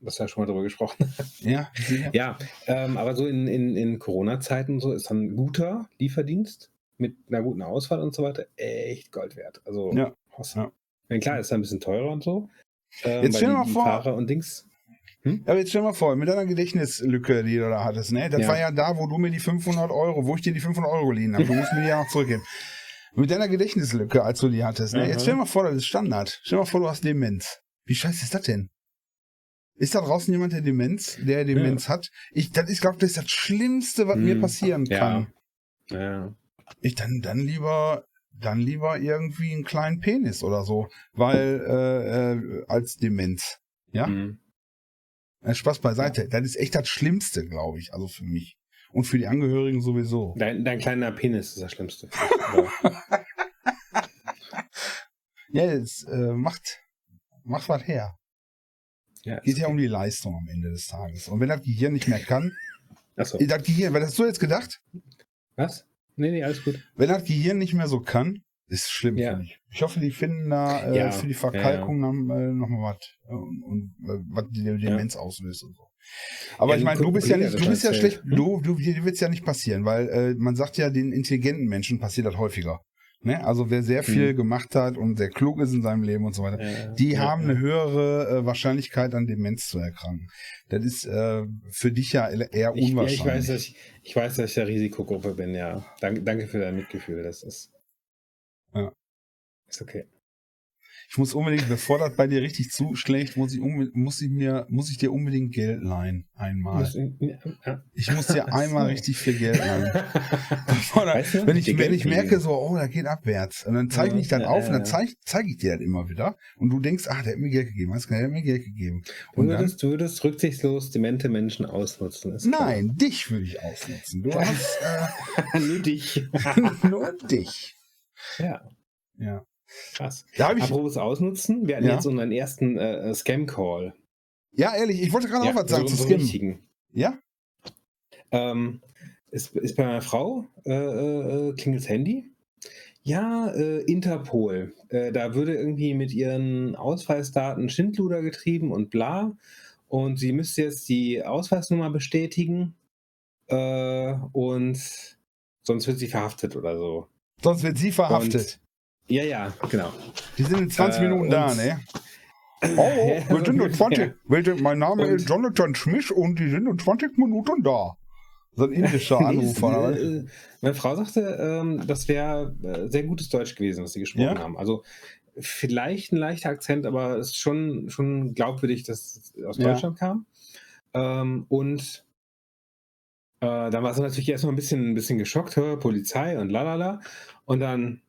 Das ja schon mal drüber gesprochen. ja, sicher. Ja, ähm, aber so in, in, in Corona-Zeiten und so ist dann ein guter Lieferdienst mit einer guten Auswahl und so weiter echt Gold wert. Also, Ja, awesome. ja. Klar, ist ein bisschen teurer und so. Ähm, Jetzt stell dir die, mal die vor- Fahrer und Dings. Aber jetzt stell dir mal vor, mit deiner Gedächtnislücke, die du da hattest, ne? Das Ja. war ja da, wo du mir die 500 Euro, wo ich dir die 500 Euro geliehen habe. Du musst mir die ja noch zurückgeben. Mit deiner Gedächtnislücke, als du die hattest, ne? Aha. Jetzt stell dir mal vor, das ist Standard. Stell dir mal vor, du hast Demenz. Wie scheiße ist das denn? Ist da draußen jemand, der Demenz, der Demenz hat? Ich, das ist, glaube das ist das Schlimmste, was mir Hm. passieren Ja. kann. Ja. Ich dann, dann lieber, dann lieber irgendwie einen kleinen Penis oder so, weil äh, äh, als Demenz. Ja? Mhm. Spaß beiseite. Das ist echt das Schlimmste, glaube ich, also für mich. Und für die Angehörigen sowieso. Dein, dein kleiner Penis ist das Schlimmste. Ja, es äh, macht, macht was her. ja, Geht ja okay. um die Leistung am Ende des Tages. Und wenn das Gehirn nicht mehr kann, Achso. äh, das Gehirn, was hast du jetzt gedacht? Was? Nee, nee, alles gut. Wenn das Gehirn nicht mehr so kann, ist schlimm Ja. für mich. Ich hoffe, die finden da äh, Ja, für die ja, Verkalkung dann äh, nochmal was. Äh, und, und äh, was die Demenz auslöst und so. Aber Ja, ich ein meine, du bist ja nicht, du bist ja schlecht, du, du, dir wird's ja nicht passieren, weil äh, man sagt ja, den intelligenten Menschen passiert das häufiger. Ne? Also wer sehr viel Hm. gemacht hat und sehr klug ist in seinem Leben und so weiter, Ja, die ja, haben ja. eine höhere äh, Wahrscheinlichkeit an Demenz zu erkranken. Das ist äh, für dich ja eher Ich, ja, unwahrscheinlich. ich, weiß, dass ich, ich weiß, dass ich der Risikogruppe bin, ja. Danke, danke für dein Mitgefühl. Das ist. Ja. Ist okay. Ich muss unbedingt, bevor das bei dir richtig zuschlägt, muss ich, muss ich mir, muss ich dir unbedingt Geld leihen. Einmal. Ich muss dir einmal richtig viel Geld leihen. weißt du, wenn ich, wenn ich merke so, oh, da geht abwärts. Und dann zeige ich ja, auf und dann zeige zeig ich dir das immer wieder. Und du denkst, ah, der hat mir Geld gegeben. Weißt du, der hat mir Geld gegeben. Und du würdest, du würdest rücksichtslos demente Menschen ausnutzen. Nein, dich würde ich ausnutzen. Du hast, äh, nur dich. nur dich. Ja. Ja. Krass. Da ich, Apropos ausnutzen, wir hatten ja. jetzt unseren ersten äh, Scam-Call. Ja, ehrlich, ich wollte gerade ja, auch was sagen so, zu Scam. Richtigen. Ja? Ähm, ist, ist bei meiner Frau äh, äh, klingelt das Handy. Ja, äh, Interpol. Äh, da würde irgendwie mit ihren Ausweisdaten Schindluder getrieben und bla. Und sie müsste jetzt die Ausweisnummer bestätigen. Äh, und sonst wird sie verhaftet oder so. Sonst wird sie verhaftet. Und, ja, ja, genau. Die sind in 20 äh, Minuten da, ne? Oh, wir sind in 20. Ja. Mein Name und, ist Jonathan Schmidt und die sind in 20 Minuten da. So ein indischer Anrufer. äh, meine Frau sagte, ähm, das wäre äh, sehr gutes Deutsch gewesen, was sie gesprochen ja? haben. Also vielleicht ein leichter Akzent, aber es ist schon, schon glaubwürdig, dass es aus Deutschland ja. kam. Ähm, und äh, dann war sie natürlich erstmal ein bisschen, ein bisschen geschockt, hör, Polizei und lalala. Und dann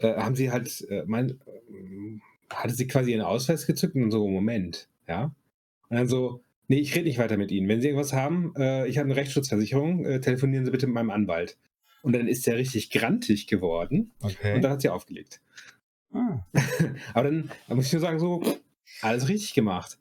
äh, haben sie halt, äh, mein, äh, hatte sie quasi ihren Ausweis gezückt und so, Moment, ja. Und dann so, nee, ich rede nicht weiter mit Ihnen. Wenn Sie irgendwas haben, äh, ich habe eine Rechtsschutzversicherung, äh, telefonieren Sie bitte mit meinem Anwalt. Und dann ist der richtig grantig geworden okay. und dann hat sie aufgelegt. Ah. Aber dann, dann muss ich nur sagen, so, alles richtig gemacht.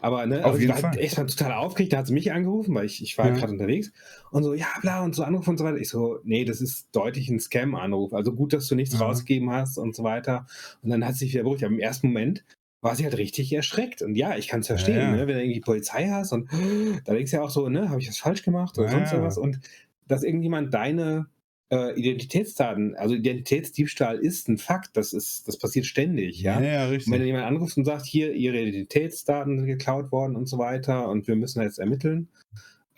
Aber ne, Auf also jeden ich war Fall. echt total aufgeregt. Da hat sie mich angerufen, weil ich, ich war ja. gerade unterwegs. Und so, ja, bla, und so Anruf und so weiter. Ich so, nee, das ist deutlich ein Scam-Anruf. Also gut, dass du nichts ja. rausgegeben hast und so weiter. Und dann hat sie sich wieder beruhigt. Aber im ersten Moment war sie halt richtig erschreckt. Und ja, ich kann es verstehen, ja, ne? wenn du irgendwie Polizei hast und da denkst du ja auch so, ne, habe ich das falsch gemacht oder sonst was. Und dass irgendjemand deine äh, Identitätsdaten, also Identitätsdiebstahl ist ein Fakt, das ist, das passiert ständig, ja. ja, richtig. Und wenn jemand anruft und sagt, hier, ihre Identitätsdaten sind geklaut worden und so weiter und wir müssen jetzt ermitteln.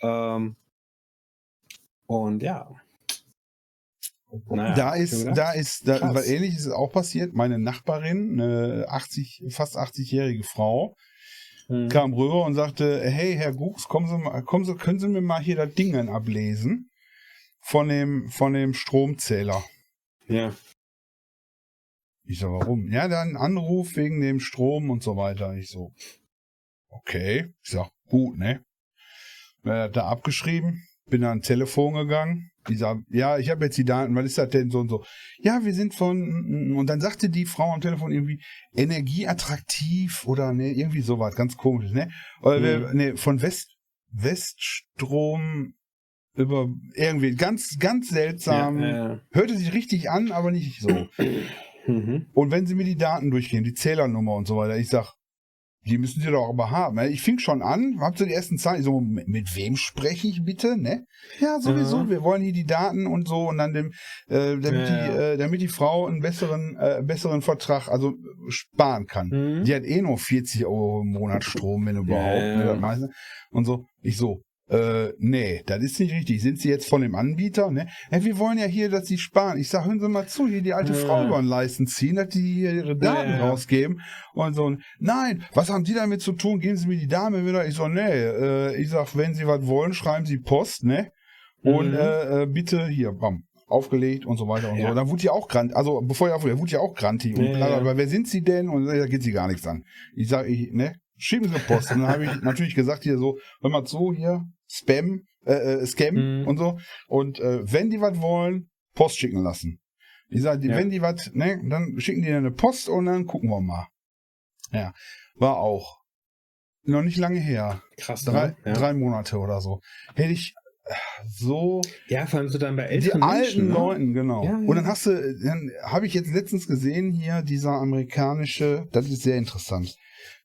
Ähm, und ja. Naja, da ist, da ist, da, weil ähnliches ist auch passiert. Meine Nachbarin, eine 80, fast 80-jährige Frau, hm. kam rüber und sagte, hey, Herr Gux, kommen Sie mal, kommen Sie, können Sie mir mal hier das Ding ablesen? Von dem, von dem Stromzähler. Ja. Ich so, warum? Ja, dann Anruf wegen dem Strom und so weiter. Ich so, okay. Ich sag, gut, ne? Äh, da abgeschrieben, bin an Telefon gegangen. Ich sag, ja, ich habe jetzt die Daten, was ist das denn so und so? Ja, wir sind von, und dann sagte die Frau am Telefon irgendwie, energieattraktiv oder ne, irgendwie sowas, ganz komisch, ne? Oder mhm. ne, von West, Weststrom über irgendwie ganz, ganz seltsam. Ja, ja. Hörte sich richtig an, aber nicht so. Mhm. Und wenn sie mir die Daten durchgehen, die Zählernummer und so weiter, ich sag, die müssen sie doch aber haben. Ich fing schon an, hab so die ersten Zahlen, ich so, mit, wem spreche ich bitte, ne? Ja, sowieso, ja. wir wollen hier die Daten und so und dann dem, äh, damit, ja, die, äh, damit die Frau einen besseren, äh, besseren Vertrag, also sparen kann. Mhm. Die hat eh nur 40 Euro im Monat Strom, wenn überhaupt. Ne, und so, ich so, äh, nee, das ist nicht richtig. Sind Sie jetzt von dem Anbieter? Ne? Ja, wir wollen ja hier, dass Sie sparen. Ich sage, hören Sie mal zu, hier die alte ja. Frau über den Leisten ziehen, dass die hier ihre Daten ja. rausgeben. Und so, nein, was haben Sie damit zu tun? Geben Sie mir die Dame wieder. Ich so, nee, äh, ich sag, wenn Sie was wollen, schreiben Sie Post, ne? Und mhm. äh, äh bitte hier, bam, aufgelegt und so weiter und ja. so. Dann wurde ja auch grantig, also bevor er aufgelegt, wurde ja auch grantig. Und ja, aber wer sind Sie denn? Und da geht sie gar nichts an. Ich sage, ich, ne, schieben Sie Post. Und dann habe ich natürlich gesagt hier so, hör mal zu, hier, Spam, äh, äh, Scam mhm. und so. Und äh, wenn die was wollen, Post schicken lassen. Ich sage, ja. wenn die was, ne, dann schicken die eine Post und dann gucken wir mal. Ja, war auch noch nicht lange her. Krass. Drei, ne? ja. drei Monate oder so. Hätte ich äh, so. Ja, vor allem so dann bei älteren Die alten ne? Leuten, genau. Ja. Und dann hast du, dann habe ich jetzt letztens gesehen hier, dieser amerikanische, das ist sehr interessant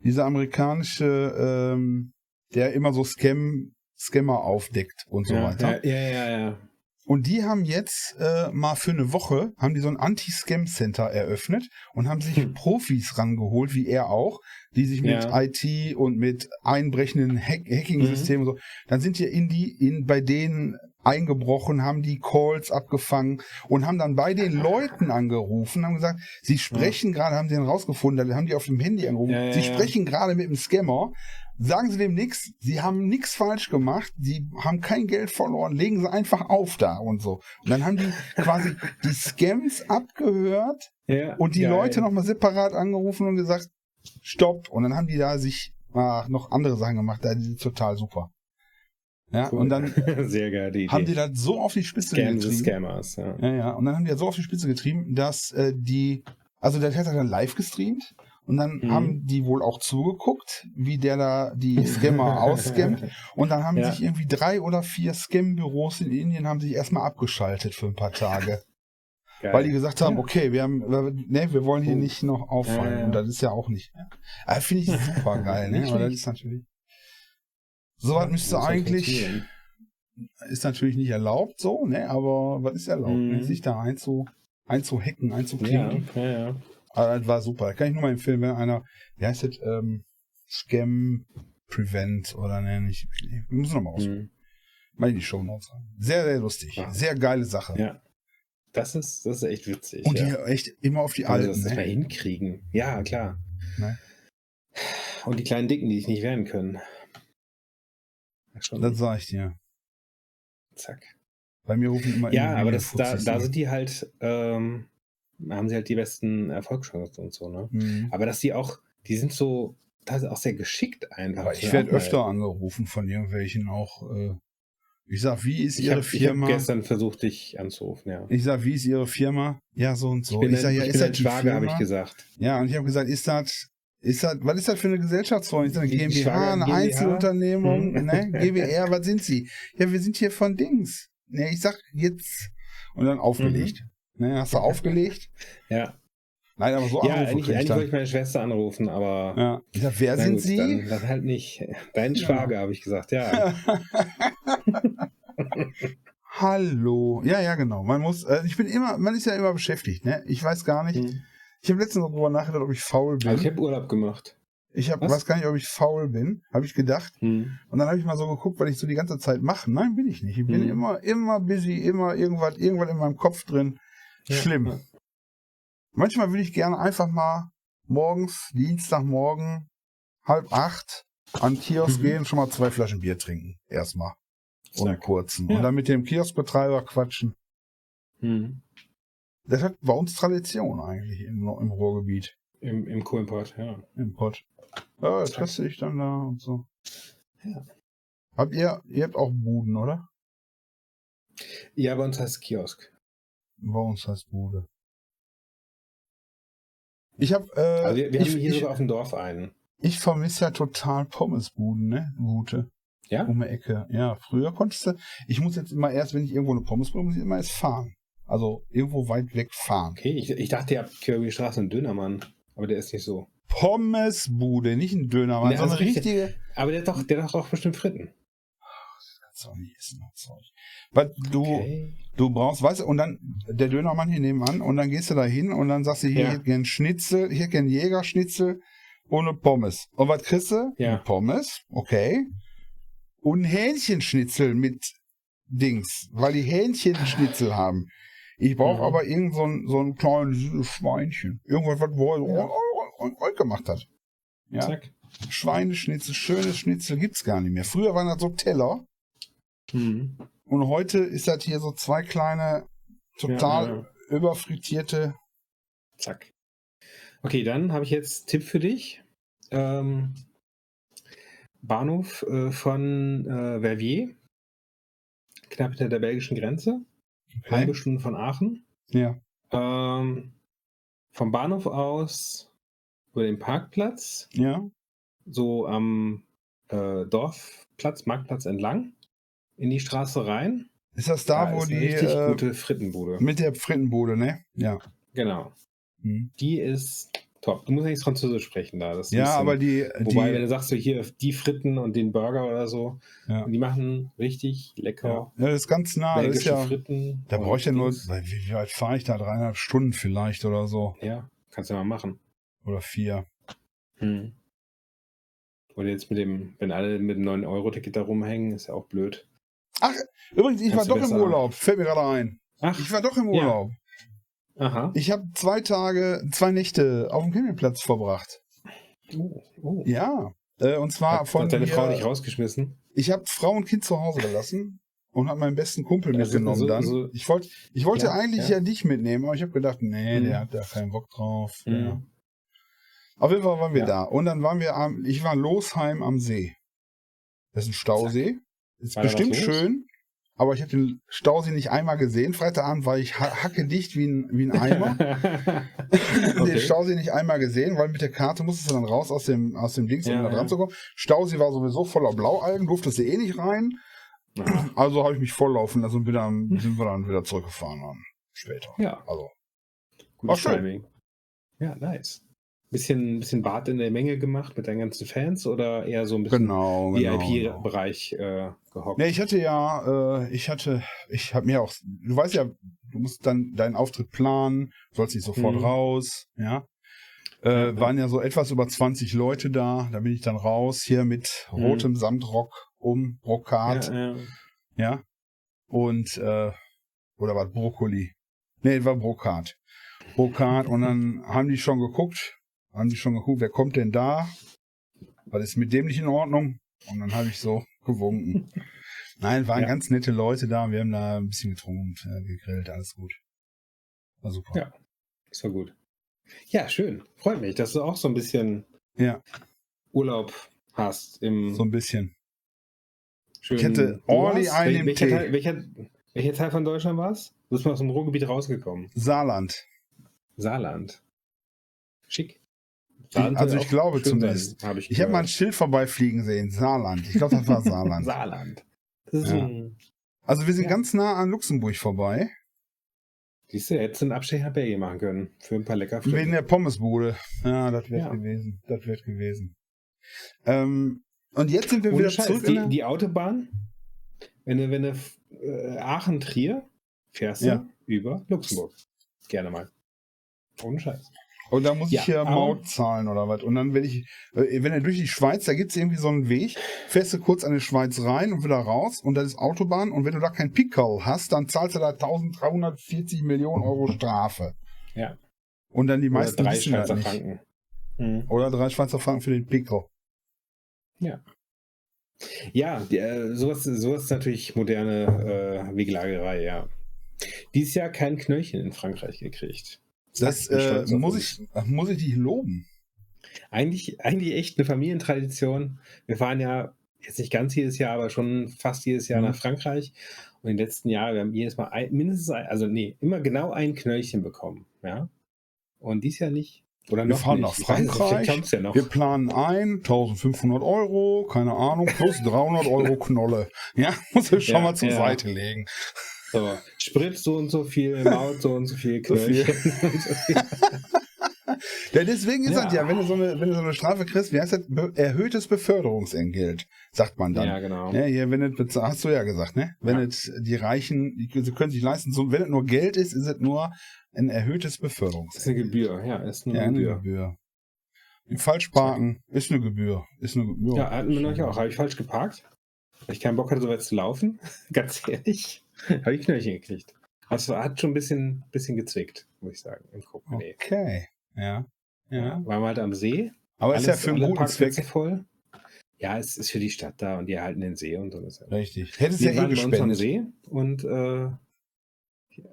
dieser amerikanische, ähm, der immer so Scam, Scammer aufdeckt und so ja, weiter. Ja, ja, ja, ja. Und die haben jetzt äh, mal für eine Woche, haben die so ein Anti-Scam-Center eröffnet und haben sich hm. Profis rangeholt, wie er auch, die sich mit ja. IT und mit einbrechenden Hack Hacking-Systemen mhm. so, dann sind hier in die, in, bei denen eingebrochen, haben die Calls abgefangen und haben dann bei den Leuten angerufen, haben gesagt, sie sprechen gerade, haben sie dann rausgefunden, dann haben die auf dem Handy angerufen, Ja, ja, sie ja. sprechen gerade mit dem Scammer, sagen sie dem nichts, sie haben nichts falsch gemacht, sie haben kein Geld verloren, legen sie einfach auf da und so. Und dann haben die quasi die Scams abgehört Ja, und die geil. Leute nochmal separat angerufen und gesagt, stopp. Und dann haben die da sich ah, noch andere Sachen gemacht, da die total super. Ja, Cool. und dann Sehr geile Idee. haben die das so auf die Spitze Scam the getrieben. Scammers, ja. Ja, ja. Und dann haben die das so auf die Spitze getrieben, dass äh, die, also der hat er dann live gestreamt und dann Mhm. haben die wohl auch zugeguckt, wie der da die Scammer ausscammt. Und dann haben Ja. sich irgendwie drei oder vier Scam-Büros in Indien haben sich erstmal abgeschaltet für ein paar Tage. Geil. Weil die gesagt haben, Ja. okay, wir haben, wir- ne, wir wollen hier Oh. nicht noch auffallen. Ja, ja. Und das ist ja auch nicht. Finde ich super geil, ne? Aber das ist natürlich. Sowas müsste eigentlich, ist natürlich nicht erlaubt so, ne? Aber was ist erlaubt, ne? Mhm. sich da einzu, einzuhacken, Ja, einzuklicken. ja, ja. Aber das war super. Kann ich nur mal empfehlen, wenn einer, wie heißt das, ähm, Scam Prevent oder ne, ich, ich muss noch mal aus. Mhm. Mal in die Show Notes rein. Sehr, sehr lustig. Ja. Sehr geile Sache. Ja. Das ist, das ist echt witzig. Und ja. die echt immer auf die Also alten, das mal ne? hinkriegen. Ja, klar. Ne? Und die kleinen Dicken, die sich nicht wehren können. Schon. Das sag ich dir. Zack. Bei mir rufen immer Ja, aber das, da, da sind die halt, ähm, haben sie halt die besten Erfolgschancen und so, ne? Mhm. Aber dass die auch, die sind so, das ist auch sehr geschickt einfach. Aber ich ist werde öfter angerufen von irgendwelchen auch. Äh, ich sag, wie ist Ich Ihre habe hab Firma? gestern versucht, dich anzurufen, ja. ich sag, wie ist Ihre Firma? Ja, so und so. ich bin, ich sag, ein, ja, ich ist das Schwager, habe ich gesagt. Ja, und ich habe gesagt, ist das, ist das, was ist das für eine Gesellschaftsform? Ist das eine GmbH, Schwager eine GmbH? Einzelunternehmung, Hm. ne? GbR, was sind Sie? Ja, wir sind hier von Dings. Ne, ich sag jetzt und dann aufgelegt. Ne, hast du aufgelegt? Ja, Nein, aber so ja Anrufe eigentlich, eigentlich wollte ich meine Schwester anrufen, aber Ja. Ich sag, wer sind gut, Sie? Dann, dann halt nicht. Dein Ja. Schwager, habe ich gesagt, ja. Hallo. Ja, ja, genau. Man muss, äh, ich bin immer, man ist ja immer beschäftigt, ne? Ich weiß gar nicht. Hm. Ich habe letztens noch drüber nachgedacht, ob ich faul bin. Also ich habe Urlaub gemacht. ich hab, Was? weiß gar nicht, ob ich faul bin, habe ich gedacht. Hm. Und dann habe ich mal so geguckt, was ich so die ganze Zeit mache. Nein, bin ich nicht. Ich bin Hm. immer, immer busy, immer irgendwas, irgendwas in meinem Kopf drin. Ja. Schlimm. Manchmal würde ich gerne einfach mal morgens, Dienstagmorgen, halb acht, an den Kiosk Mhm. gehen, schon mal zwei Flaschen Bier trinken. Erstmal. Und einen kurzen. Und dann mit dem Kioskbetreiber quatschen. Hm. Das hat bei uns Tradition eigentlich im, im Ruhrgebiet. Im, Im Co-Import, ja. Im Pott. Ja, du dich dann da und so. Ja. Habt ihr, ihr habt auch Buden, oder? Ja, bei uns heißt es Kiosk. Bei uns heißt Bude. Ich hab, äh, Also wir, wir ich, haben hier ich, sogar auf dem Dorf einen. ich vermisse ja total Pommesbuden, ne? Gute. Ja? Um die Ecke. Ja, früher konntest du, ich muss jetzt immer erst, wenn ich irgendwo eine Pommesbude muss ich immer erst fahren. Also irgendwo weit weg fahren. Okay, ich, ich dachte, ihr habt Kirby Straße einen Dönermann. Aber der ist nicht so. Pommesbude, nicht ein Dönermann, sondern also richtige. Aber der hat doch, der hat doch bestimmt Fritten. Essen, das Zeug. Weil du, Okay. du brauchst, weißt du, und dann der Dönermann hier nebenan und dann gehst du da hin und dann sagst du, hier, Ja. ich hätte gern Schnitzel, ich hätte gern Jägerschnitzel ohne Pommes. Und was kriegst du? Ja. Eine Pommes, okay. Und ein Hähnchenschnitzel mit Dings, weil die Hähnchenschnitzel haben. Ich brauche Mhm. aber irgend so ein, so ein kleines Schweinchen. Irgendwas, was wo Ja. ja. gemacht hat. Ja. Zack. Schweineschnitzel, schönes Schnitzel gibt's gar nicht mehr. Früher waren das so Teller. Mhm. Und heute ist das hier so zwei kleine, total Ja, ja, überfrittierte. Zack. Okay, dann habe ich jetzt Tipp für dich. Ähm, Bahnhof äh, von äh, Verviers, knapp hinter der belgischen Grenze, halbe Stunde von Aachen. Ja. Ähm, vom Bahnhof aus über den Parkplatz, Ja. so am äh, Dorfplatz, Marktplatz entlang, in die Straße rein. Ist das da, wo ist eine die richtig äh, gute Frittenbude. mit der Frittenbude, ne? Ja. Genau. Mhm. Die ist top. Du musst eigentlich Französisch sprechen da. Das Ja, bisschen- aber die, Wobei, wenn die du sagst, so hier die Fritten und den Burger oder so, Ja. die machen richtig ja. lecker ja, das ist ganz nah. Das ist ja, Fritten. da brauche ich ja nur, wie, weit fahre ich da? Dreieinhalb Stunden vielleicht oder so. Ja, kannst du mal machen. Oder vier. Hm. Oder jetzt mit dem, wenn alle mit dem 9-Euro-Ticket da rumhängen, ist ja auch blöd. Ach, übrigens, ich Kannst war doch im. Urlaub. Fällt mir gerade ein. Ach, Ich war doch im Ja. Urlaub. aha. Ich habe zwei Tage, zwei Nächte auf dem Campingplatz verbracht. Oh, oh. Ja. Äh, und zwar Hat, von hat deine mir, Frau dich rausgeschmissen? Ich habe Frau und Kind zu Hause gelassen und habe meinen besten Kumpel mitgenommen dann. so- ich wollte ich wollte Ja, eigentlich ja. ja. dich mitnehmen, aber ich habe gedacht, nee, Mhm. der hat da keinen Bock drauf. Mhm. Ja. Auf jeden Fall waren wir Ja. da. Und dann waren wir am, ich war in Losheim am See. Das ist ein Stausee. Ist War bestimmt schön, aber ich habe den Stausee nicht einmal gesehen. Freitagabend war ich ha hackedicht wie ein, wie ein Eimer. den okay. Stausee nicht einmal gesehen, weil mit der Karte musstest du dann raus aus dem, aus dem Dings, um Ja, da dran ja. zu kommen. Stausee war sowieso voller Blaualgen, durftest du eh nicht rein. Also habe ich mich volllaufen lassen und bin dann, sind wir dann wieder zurückgefahren dann später. Ja, Also, gutes War schön. Timing. Ja, nice. Bisschen, bisschen Bad in der Menge gemacht mit deinen ganzen Fans oder eher so ein bisschen genau, genau. VIP-Bereich äh, gehockt? Nee, ich hatte ja, äh, ich hatte, ich habe mir auch, du weißt ja, du musst dann deinen Auftritt planen, sollst nicht sofort Mhm. raus, ja. Äh, waren ja so etwas über 20 Leute da, da bin ich dann raus, hier mit Mhm. rotem Samtrock um Brokat, ja, ja. ja. Und, äh, oder was, Brokkoli. Nee, war Brokat. Brokat und dann haben die schon geguckt, haben die schon geguckt, wer kommt denn da? Was ist mit dem nicht in Ordnung? Und dann habe ich so gewunken. Nein, waren Ja. ganz nette Leute da, wir haben da ein bisschen getrunken, und, äh, gegrillt, alles gut. War super. Ja. Das war gut. Ja, schön. Freut mich, dass du auch so ein bisschen Ja, Urlaub hast im so ein bisschen. schönen Ich hätte Orly einen Wel- im welcher, Tee. Teil, welcher, welcher Teil von Deutschland war es? Du bist mal aus dem Ruhrgebiet rausgekommen. Saarland. Saarland. Schick. Also soll ich glaube zumindest. hab ich Ich habe mal ein. Schild vorbeifliegen sehen, Saarland. Ich glaube, das war Saarland. Saarland. Das ist Ja. ein, Also wir sind Ja. ganz nah an Luxemburg vorbei. siehst du, hättest du einen Abstecher nach Belgien machen können. Für ein paar lecker Wegen der Pommesbude. Ja, das wird Ja. gewesen. Das wird gewesen. Ähm, und jetzt sind wir Ohne wieder Scheiß, zurück. in die, der- die Autobahn, wenn du, wenn du äh, Aachen-Trier fährst, du Ja. über Luxemburg. Gerne mal. Ohne Scheiß. Und da muss Ja, ich hier Maut zahlen oder was. Und dann, wenn ich, äh, wenn er durch die Schweiz, da gibt es irgendwie so einen Weg, fährst du kurz an die Schweiz rein und wieder raus und das ist Autobahn. Und wenn du da kein Pickel hast, dann zahlst du da 1340 Millionen Euro Strafe. Ja. Und dann die Oder meisten drei wissen das Schweizer nicht. Franken. Mhm. Oder drei Schweizer Franken für den Pickel. Ja, die, äh, sowas, sowas ist natürlich moderne äh, Wegelagerei, ja. Dieses Jahr kein Knöllchen in Frankreich gekriegt. Das äh, muss, ich, muss ich dich loben. Eigentlich, eigentlich echt eine Familientradition. Wir fahren ja jetzt nicht ganz jedes Jahr, aber schon fast jedes Jahr Mhm. nach Frankreich. Und in den letzten Jahren, wir haben jedes Mal ein, mindestens ein, also nee, immer genau ein Knöllchen bekommen. Ja. Und dies Jahr nicht. Oder Wir noch fahren nicht. nach weiß Frankreich. kommt's ja noch. Wir planen ein, 1500 Euro, keine Ahnung, plus 300 Euro Knolle. Ja, muss ich schon Ja, mal zur ja. Seite legen. So, Sprit so und so viel, Maut so und so viel. Knöllchen und so viel. Ja, deswegen ist Ja. das ja, wenn du, so eine, wenn du so eine Strafe kriegst, wie heißt das? Be erhöhtes Beförderungsentgelt, sagt man dann. Ja, genau. Ja, hier, wenn bezahlt, hast du ja gesagt, ne? Wenn Ja. es die Reichen, die, sie können sich leisten, so, wenn es nur Geld ist, ist es nur ein erhöhtes Das ist Beförderungsentgelt. eine Gebühr, ja, ist eine Ja, eine Gebühr. Gebühr. Die Falschparken ist eine Gebühr. Ist eine Gebühr. Ja, hatten wir neulich auch. Habe ich falsch geparkt? Weil ich keinen Bock hatte, so weit zu laufen. Ganz ehrlich. Habe ich Knöllchen gekriegt. Also hat schon ein bisschen, bisschen gezwickt, muss ich sagen. Okay. Ja. Ja. Waren wir halt am See. Aber ist ja alles- für einen guten Zweck. Voll. Ja, es ist für die Stadt da und die erhalten den See und so. Ja- Richtig. Hättest ja eh uns am gespendet. See und äh,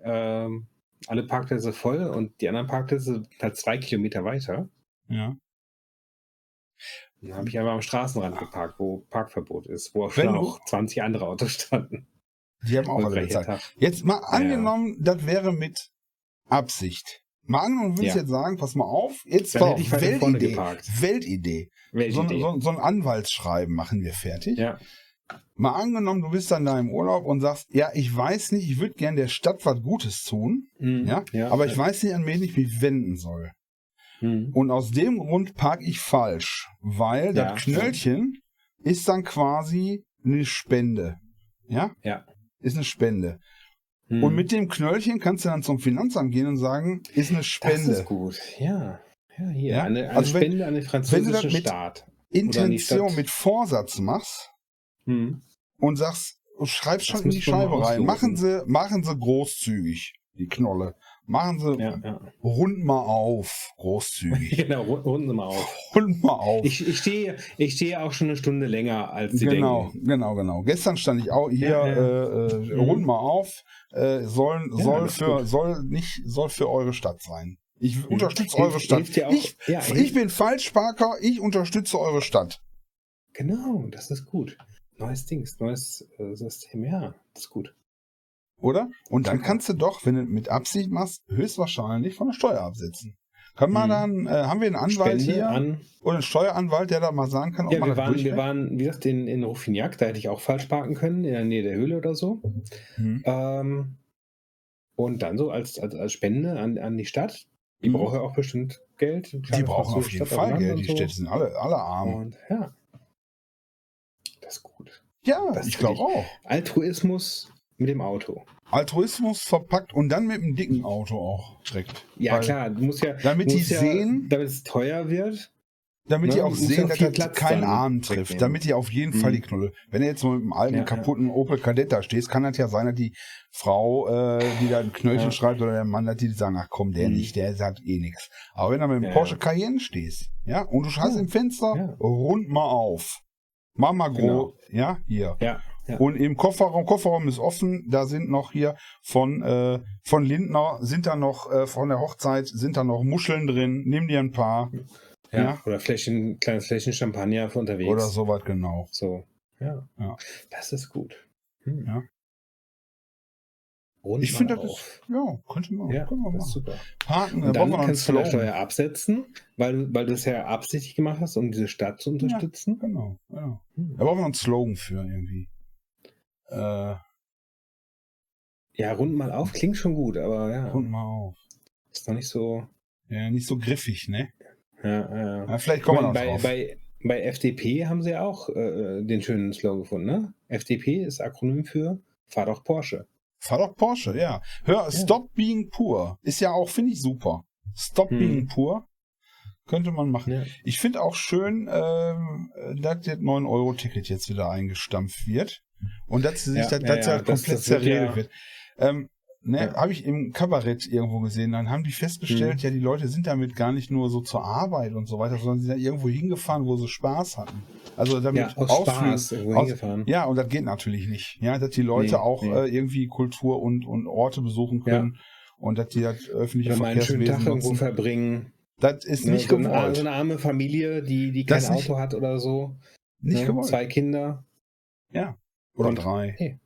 ähm, alle Parkplätze voll und die anderen Parkplätze sind halt zwei Kilometer weiter. Ja. Dann habe ich einmal am Straßenrand geparkt, wo Parkverbot ist, wo auch schon auch 20 andere Autos standen. Die haben auch alle bezahlt. Tag. Jetzt mal Ja. angenommen, das wäre mit Absicht. Mal angenommen, du würdest Ja. jetzt sagen, pass mal auf, jetzt Dann war Weltidee. geparkt. Weltidee. So, Weltidee. so, so ein Anwaltsschreiben machen wir fertig. ja. Mal angenommen, du bist dann da im Urlaub und sagst, ja, ich weiß nicht, ich würde gern der Stadt was Gutes tun, Mhm. ja, ja. aber ich weiß nicht, an wen ich mich wenden soll. Mhm. Und aus dem Grund park ich falsch, weil Ja. das Knöllchen ist dann quasi eine Spende. Ja? Ja. Ist eine Spende. Mhm. Und mit dem Knöllchen kannst du dann zum Finanzamt gehen und sagen, ist eine das Spende. ist gut. Ja. Ja, hier. Ja? Eine, eine Also wenn- Spende an den das französischen mit- Staat. an die Intention Stadt. mit Vorsatz machst Mhm. und sagst, schreib's schon Das in die Scheibe rein. Machen. Sie, machen Sie großzügig, die Knolle. Machen Sie Ja, ja. rund mal auf, großzügig. Genau, ru- runden Sie mal auf. rund mal auf. Ich, ich stehe ich stehe auch schon eine Stunde länger, als Sie genau, denken. genau, genau. Gestern stand ich auch hier, Ja, ja. Äh, äh, Mhm. rund mal auf. Äh, sollen, Ja, soll für, gut. soll nicht, soll für eure Stadt sein. Ich unterstütze eure Stadt. auch- ich, ja, ich bin Falschparker, ich unterstütze eure Stadt. Genau, das ist gut. Neues Dings, neues äh, System, ja, das ist gut. Oder? Und dann kannst du doch, wenn du mit Absicht machst, höchstwahrscheinlich von der Steuer absetzen. Kann man Mhm. dann, äh, haben wir einen Anwalt Spende hier an. oder einen Steueranwalt, der da mal sagen kann, ob Ja, man wir das waren, wir waren, wie gesagt, in, in Ruffignac, da hätte ich auch falsch parken können, in der Nähe der Höhle oder so. Mhm. Ähm, und dann so als, als, als Spende an, an die Stadt. Die Mhm. brauchen ja auch bestimmt Geld. Die brauchen auf jeden Stadt Fall Geld. Die so. Städte sind alle, alle arm. Und ja, das ist gut. Ja, das ich glaube auch. Altruismus mit dem Auto. Altruismus verpackt und dann mit einem dicken Auto auch direkt. Ja, Weil- klar, du musst ja. Damit du die musst ja, sehen- Damit es teuer wird. Damit Ne, die auch ja sehen, dass das Platz keinen Arm trifft. wegnehmen. Damit die auf jeden Fall Mhm. die Knolle. Wenn du jetzt mal mit einem alten, Ja, ja. kaputten Opel Kadett da stehst, kann das ja sein, dass die Frau, äh, die da ein Knöllchen Ja. schreibt oder der Mann, dass die sagen, ach komm, der Mhm. nicht, der sagt eh nichts. Aber wenn du mit dem Ja, Porsche ja. Cayenne stehst, ja, und du hast Ja. im Fenster, Ja. rund mal auf. Mach mal groß, Genau. ja, hier. Ja, ja. Und im Kofferraum, Kofferraum ist offen, da sind noch hier von, äh, von Lindner, sind da noch, äh, von der Hochzeit, sind da noch Muscheln drin, nimm dir ein paar ja. ja. Oder Fläschchen, kleines Fläschchen Champagner für unterwegs. oder sowas, genau. So. Ja. Ja. Das ist gut. Hm. Ja. Rund Ich finde, das ist, ja, könnte man, Ja, können wir das ist machen. super. Parken, da Und brauchen dann wir noch einen kannst du von der Slogan. Steuer absetzen, weil, du- weil du es ja absichtlich gemacht hast, um diese Stadt zu unterstützen. Genau, ja. Hm. Da brauchen wir noch einen Slogan für irgendwie. Äh, Ja, rund mal auf klingt schon gut, aber ja, rund mal auf. ist noch nicht so. Ja, nicht so griffig, ne? Ja, ja. Ja, vielleicht Ich kommen wir noch bei, drauf. bei, bei FDP haben sie ja auch äh, den schönen Slogan gefunden, ne? FDP ist Akronym für Fahr doch Porsche. Fahr doch Porsche, ja. Hör, Stop Being Poor. Ist ja auch, finde ich, super. Stop Hm. Being Poor. Könnte man machen. Ja. Ich finde auch schön, ähm, dass das 9-Euro-Ticket jetzt wieder eingestampft wird. Und dass sich Ja, das, ja, ja, das- komplett zerredet wird. Ähm, ne, habe ich im Kabarett irgendwo gesehen. Dann haben die festgestellt, Mhm. ja, die Leute sind damit gar nicht nur so zur Arbeit und so weiter, sondern sie sind irgendwo hingefahren, wo sie Spaß hatten. Also damit Ja, aus Spaß irgendwo aus- hingefahren. Ja, und das geht natürlich nicht. Ja, dass die Leute Nee, auch nee. Äh, irgendwie Kultur und, und Orte besuchen können und dass die das öffentliche Oder mal einen schönen Tag Verkehrswesen irgendwo verbringen. Das ist Ne, nicht so, eine, gewollt. so eine arme Familie, die, die kein Auto hat oder so. nicht ne? gewollt. Zwei Kinder. Ja. Oder Und- drei.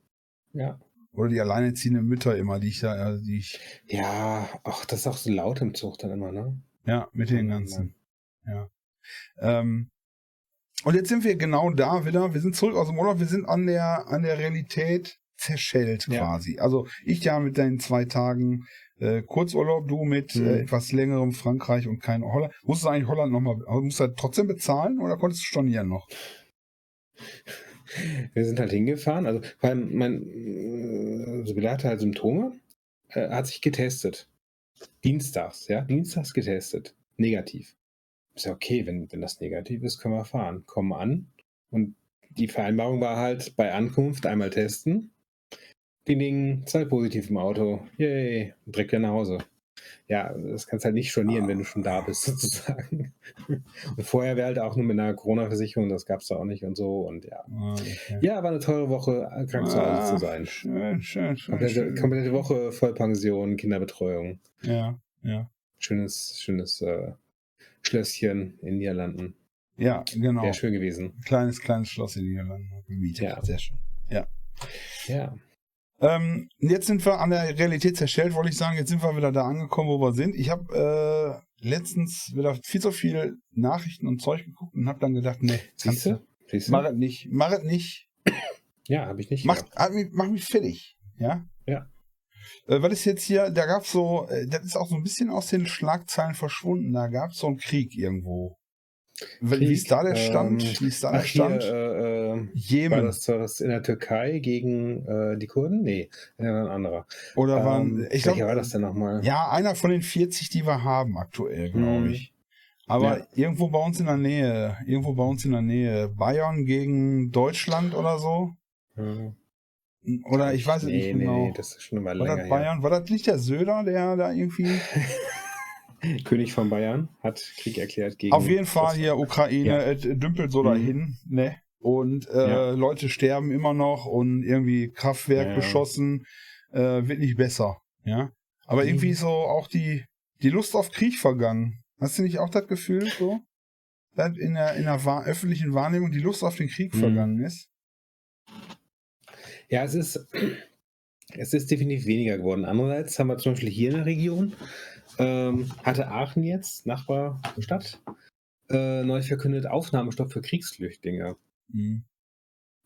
Ja. Oder die alleinerziehenden Mütter immer, die ich da, äh, die ich, Ja, ach, das ist auch so laut im Zug dann immer, ne? ja, mit den ganzen. Ja. Ähm, und jetzt sind wir genau da wieder. Wir sind zurück aus dem Urlaub. Wir sind an der, an der Realität zerschellt Ja. quasi. Also ich ja mit deinen zwei Tagen äh, Kurzurlaub, du mit Mhm. äh, etwas längerem Frankreich und kein Holland. Musst du eigentlich Holland nochmal, musst du das trotzdem bezahlen oder konntest du stornieren noch? Wir sind halt hingefahren. Also, vor allem mein äh, also Begleiter hat Symptome, äh, hat sich getestet. Dienstags, ja, dienstags getestet. Negativ. Ist ja okay, wenn, wenn das negativ ist, können wir fahren. Kommen an und die Vereinbarung war halt bei Ankunft einmal testen. Ding, ding, zwei positiv im Auto. Yay, direkt wieder nach Hause. Ja, das kannst halt nicht stornieren, wenn du schon da bist, sozusagen. Und vorher wäre halt auch nur mit einer Corona-Versicherung, das gab es da auch nicht und so. Und ja. Ah, okay. Ja, war eine teure Woche, krank zu Hause Ah, zu sein. Schön, schön, schön. Komplette, schön. komplette Woche Vollpension, Kinderbetreuung. Ja, ja. Schönes, schönes äh, Schlösschen in Niederlanden. Ja, genau. Wäre schön gewesen. Kleines, kleines Schloss in Niederlanden gemietet. Ja. Sehr schön. Ja. Ähm, jetzt sind wir an der Realität zerstellt, wollte ich sagen. Jetzt sind wir wieder da angekommen, wo wir sind. Ich habe äh, letztens wieder viel zu viel Nachrichten und Zeug geguckt und habe dann gedacht, nee, Siehst du? Siehst Mach es nicht, mach es nicht. Ja, habe ich nicht Mach, hat mich, mach mich fertig. Ja? Ja. Äh, was ist jetzt hier, da gab es so, äh, das ist auch so ein bisschen aus den Schlagzeilen verschwunden. Da gab es so einen Krieg irgendwo. Wie Krieg, ist da der Stand? ähm, Wie ist da der Ach, hier, Stand? äh, äh, war Jemen. das, war das in der Türkei gegen äh, die Kurden? Nee, ja, ein anderer. Oder waren, Ähm, ich glaube, war das denn nochmal? Ja, einer von den 40, die wir haben aktuell, glaube Hm. ich. Aber Ja. irgendwo bei uns in der Nähe, irgendwo bei uns in der Nähe, Bayern gegen Deutschland oder so. Ja. Oder ich weiß es nee, nicht genau. Nee, das ist schon mal war länger das Bayern? War das nicht der Söder, der da irgendwie. König von Bayern hat Krieg erklärt gegen. Auf jeden Fall hier Ukraine, Ja. es dümpelt so Mhm. dahin, ne? Und äh, Ja. Leute sterben immer noch und irgendwie Kraftwerk Ja. beschossen, äh, wird nicht besser, ja. Aber Mhm. irgendwie so auch die, die Lust auf Krieg vergangen. Hast du nicht auch das Gefühl, so? Dass in der, in der wahr, öffentlichen Wahrnehmung die Lust auf den Krieg Mhm. vergangen ist? Ja, es ist, es ist definitiv weniger geworden. Andererseits haben wir zum Beispiel hier in der Region, ähm, hatte Aachen jetzt, Nachbarstadt, äh, neu verkündet Aufnahmestopp für Kriegsflüchtlinge. Mhm.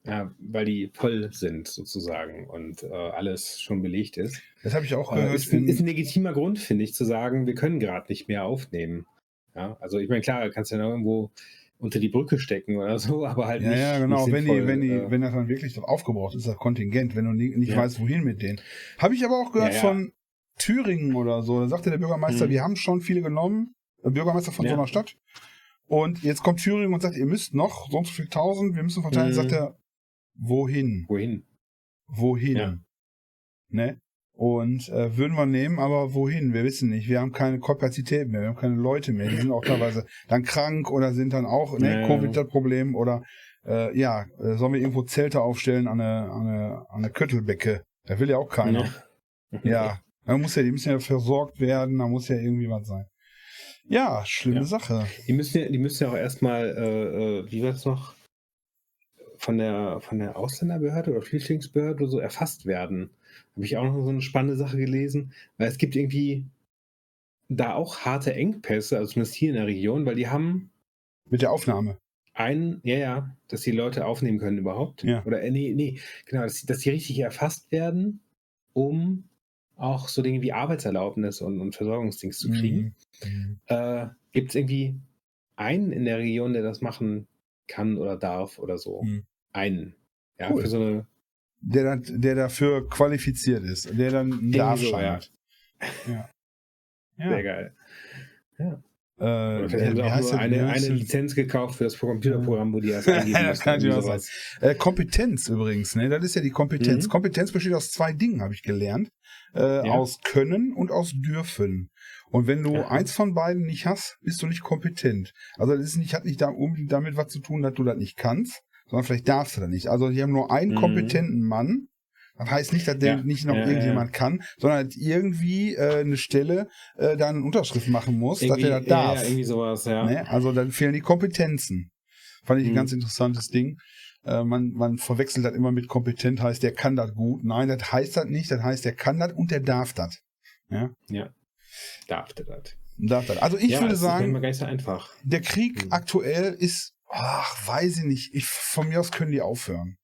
Ja, weil die voll sind sozusagen und äh, alles schon belegt ist. Das habe ich auch Äh, gehört. ist, ein- in- ist ein legitimer Grund, finde ich, zu sagen, wir können gerade nicht mehr aufnehmen. Ja, also ich meine, klar, kannst du ja noch irgendwo unter die Brücke stecken oder so, aber halt ja, nicht. ja, genau. Nicht wenn, die, wenn, die, äh, wenn das dann wirklich aufgebraucht ist, das Kontingent, wenn du nie, nicht Ja. weißt, wohin mit denen. Habe ich aber auch gehört ja. von Thüringen oder so. Da sagte der Bürgermeister, Mhm. wir haben schon viele genommen, der Bürgermeister von so Ja. einer Stadt. Und jetzt kommt Thüringen und sagt, ihr müsst noch so und so viel tausend, wir müssen verteilen. Mhm. Sagt er, wohin? wohin? Wohin? Ja. Ne? Und äh, würden wir nehmen, aber wohin? Wir wissen nicht. Wir haben keine Kapazität mehr, wir haben keine Leute mehr. Die sind auch teilweise dann krank oder sind dann auch, ne, Ja, ja. Covid das Problem oder äh, ja, äh, sollen wir irgendwo Zelte aufstellen an eine, an eine, an eine Köttelbecke? Da will ja auch keiner. Ja, da muss ja, die müssen ja versorgt werden, da muss ja irgendwie was sein. Ja, schlimme Ja. Sache. Die müssen ja, die müssen ja auch erstmal, äh, äh, wie war es noch, von der, von der Ausländerbehörde oder Flüchtlingsbehörde oder so erfasst werden. Habe ich auch noch so eine spannende Sache gelesen, weil es gibt irgendwie da auch harte Engpässe, also zumindest hier in der Region, weil die haben Mit der Aufnahme. einen, ja, ja, dass die Leute aufnehmen können überhaupt. Ja. Oder, äh, nee, nee, genau, dass, dass die richtig erfasst werden, um auch so Dinge wie Arbeitserlaubnis und, und Versorgungsdienst zu kriegen. Mhm. Äh, Gibt es irgendwie einen in der Region, der das machen kann oder darf oder so? Mhm. Einen. Ja, Cool. für so eine. Der, dann- der dafür qualifiziert ist, der dann einen Darschein ja. hat. Ja. ja. Sehr geil. Äh, Oder vielleicht haben wie sie auch heißt nur das? Wie eine, eine das? Lizenz gekauft für das Computerprogramm, wo die erst eingeben Das kann natürlich auch. Äh, Kompetenz übrigens, ne? Das ist ja die Kompetenz. Mhm. Kompetenz besteht aus zwei Dingen, habe ich gelernt. Äh, Ja. Aus Können und aus Dürfen. Und wenn du Ja. eins von beiden nicht hast, bist du nicht kompetent. Also das ist nicht, hat nicht da unbedingt damit was zu tun, dass du das nicht kannst, sondern vielleicht darfst du das nicht. Also die haben nur einen Mhm. kompetenten Mann. Das heißt nicht, dass der Ja. nicht noch irgendjemand kann, sondern dass irgendwie äh, eine Stelle äh, da eine Unterschrift machen muss, dass Irgendwie, er das ja, darf. ja, irgendwie sowas, ja. Ne? Also dann fehlen die Kompetenzen. Fand ich ein Mhm. ganz interessantes Ding. Äh, man, man verwechselt das immer mit kompetent, heißt, der kann das gut. Nein, das heißt das nicht. Das heißt, der kann das und der darf das. Ja, Darf der das? darf das. Also ich ja, würde sagen, so einfach. der Krieg Mhm. aktuell ist, ach, weiß ich nicht. Ich, von mir aus können die aufhören.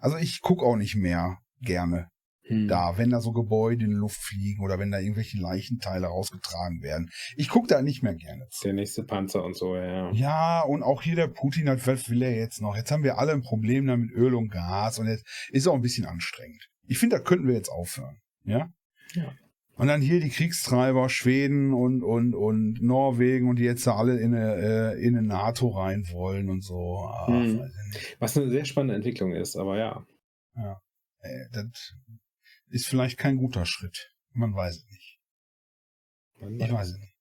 Also ich gucke auch nicht mehr gerne Hm. da, wenn da so Gebäude in die Luft fliegen oder wenn da irgendwelche Leichenteile rausgetragen werden. Ich gucke da nicht mehr gerne zu. Der nächste Panzer und so, ja. Ja, und auch hier der Putin, hat, was will er jetzt noch? Jetzt haben wir alle ein Problem da mit Öl und Gas und jetzt ist auch ein bisschen anstrengend. Ich finde, da könnten wir jetzt aufhören. Ja? Ja. Und dann hier die Kriegstreiber, Schweden und, und, und Norwegen und die jetzt da alle in eine, äh, in eine NATO rein wollen und so. Ach, Hm. Was eine sehr spannende Entwicklung ist, aber ja. Äh, das ist vielleicht kein guter Schritt. Man weiß es nicht. Ich weiß es nicht.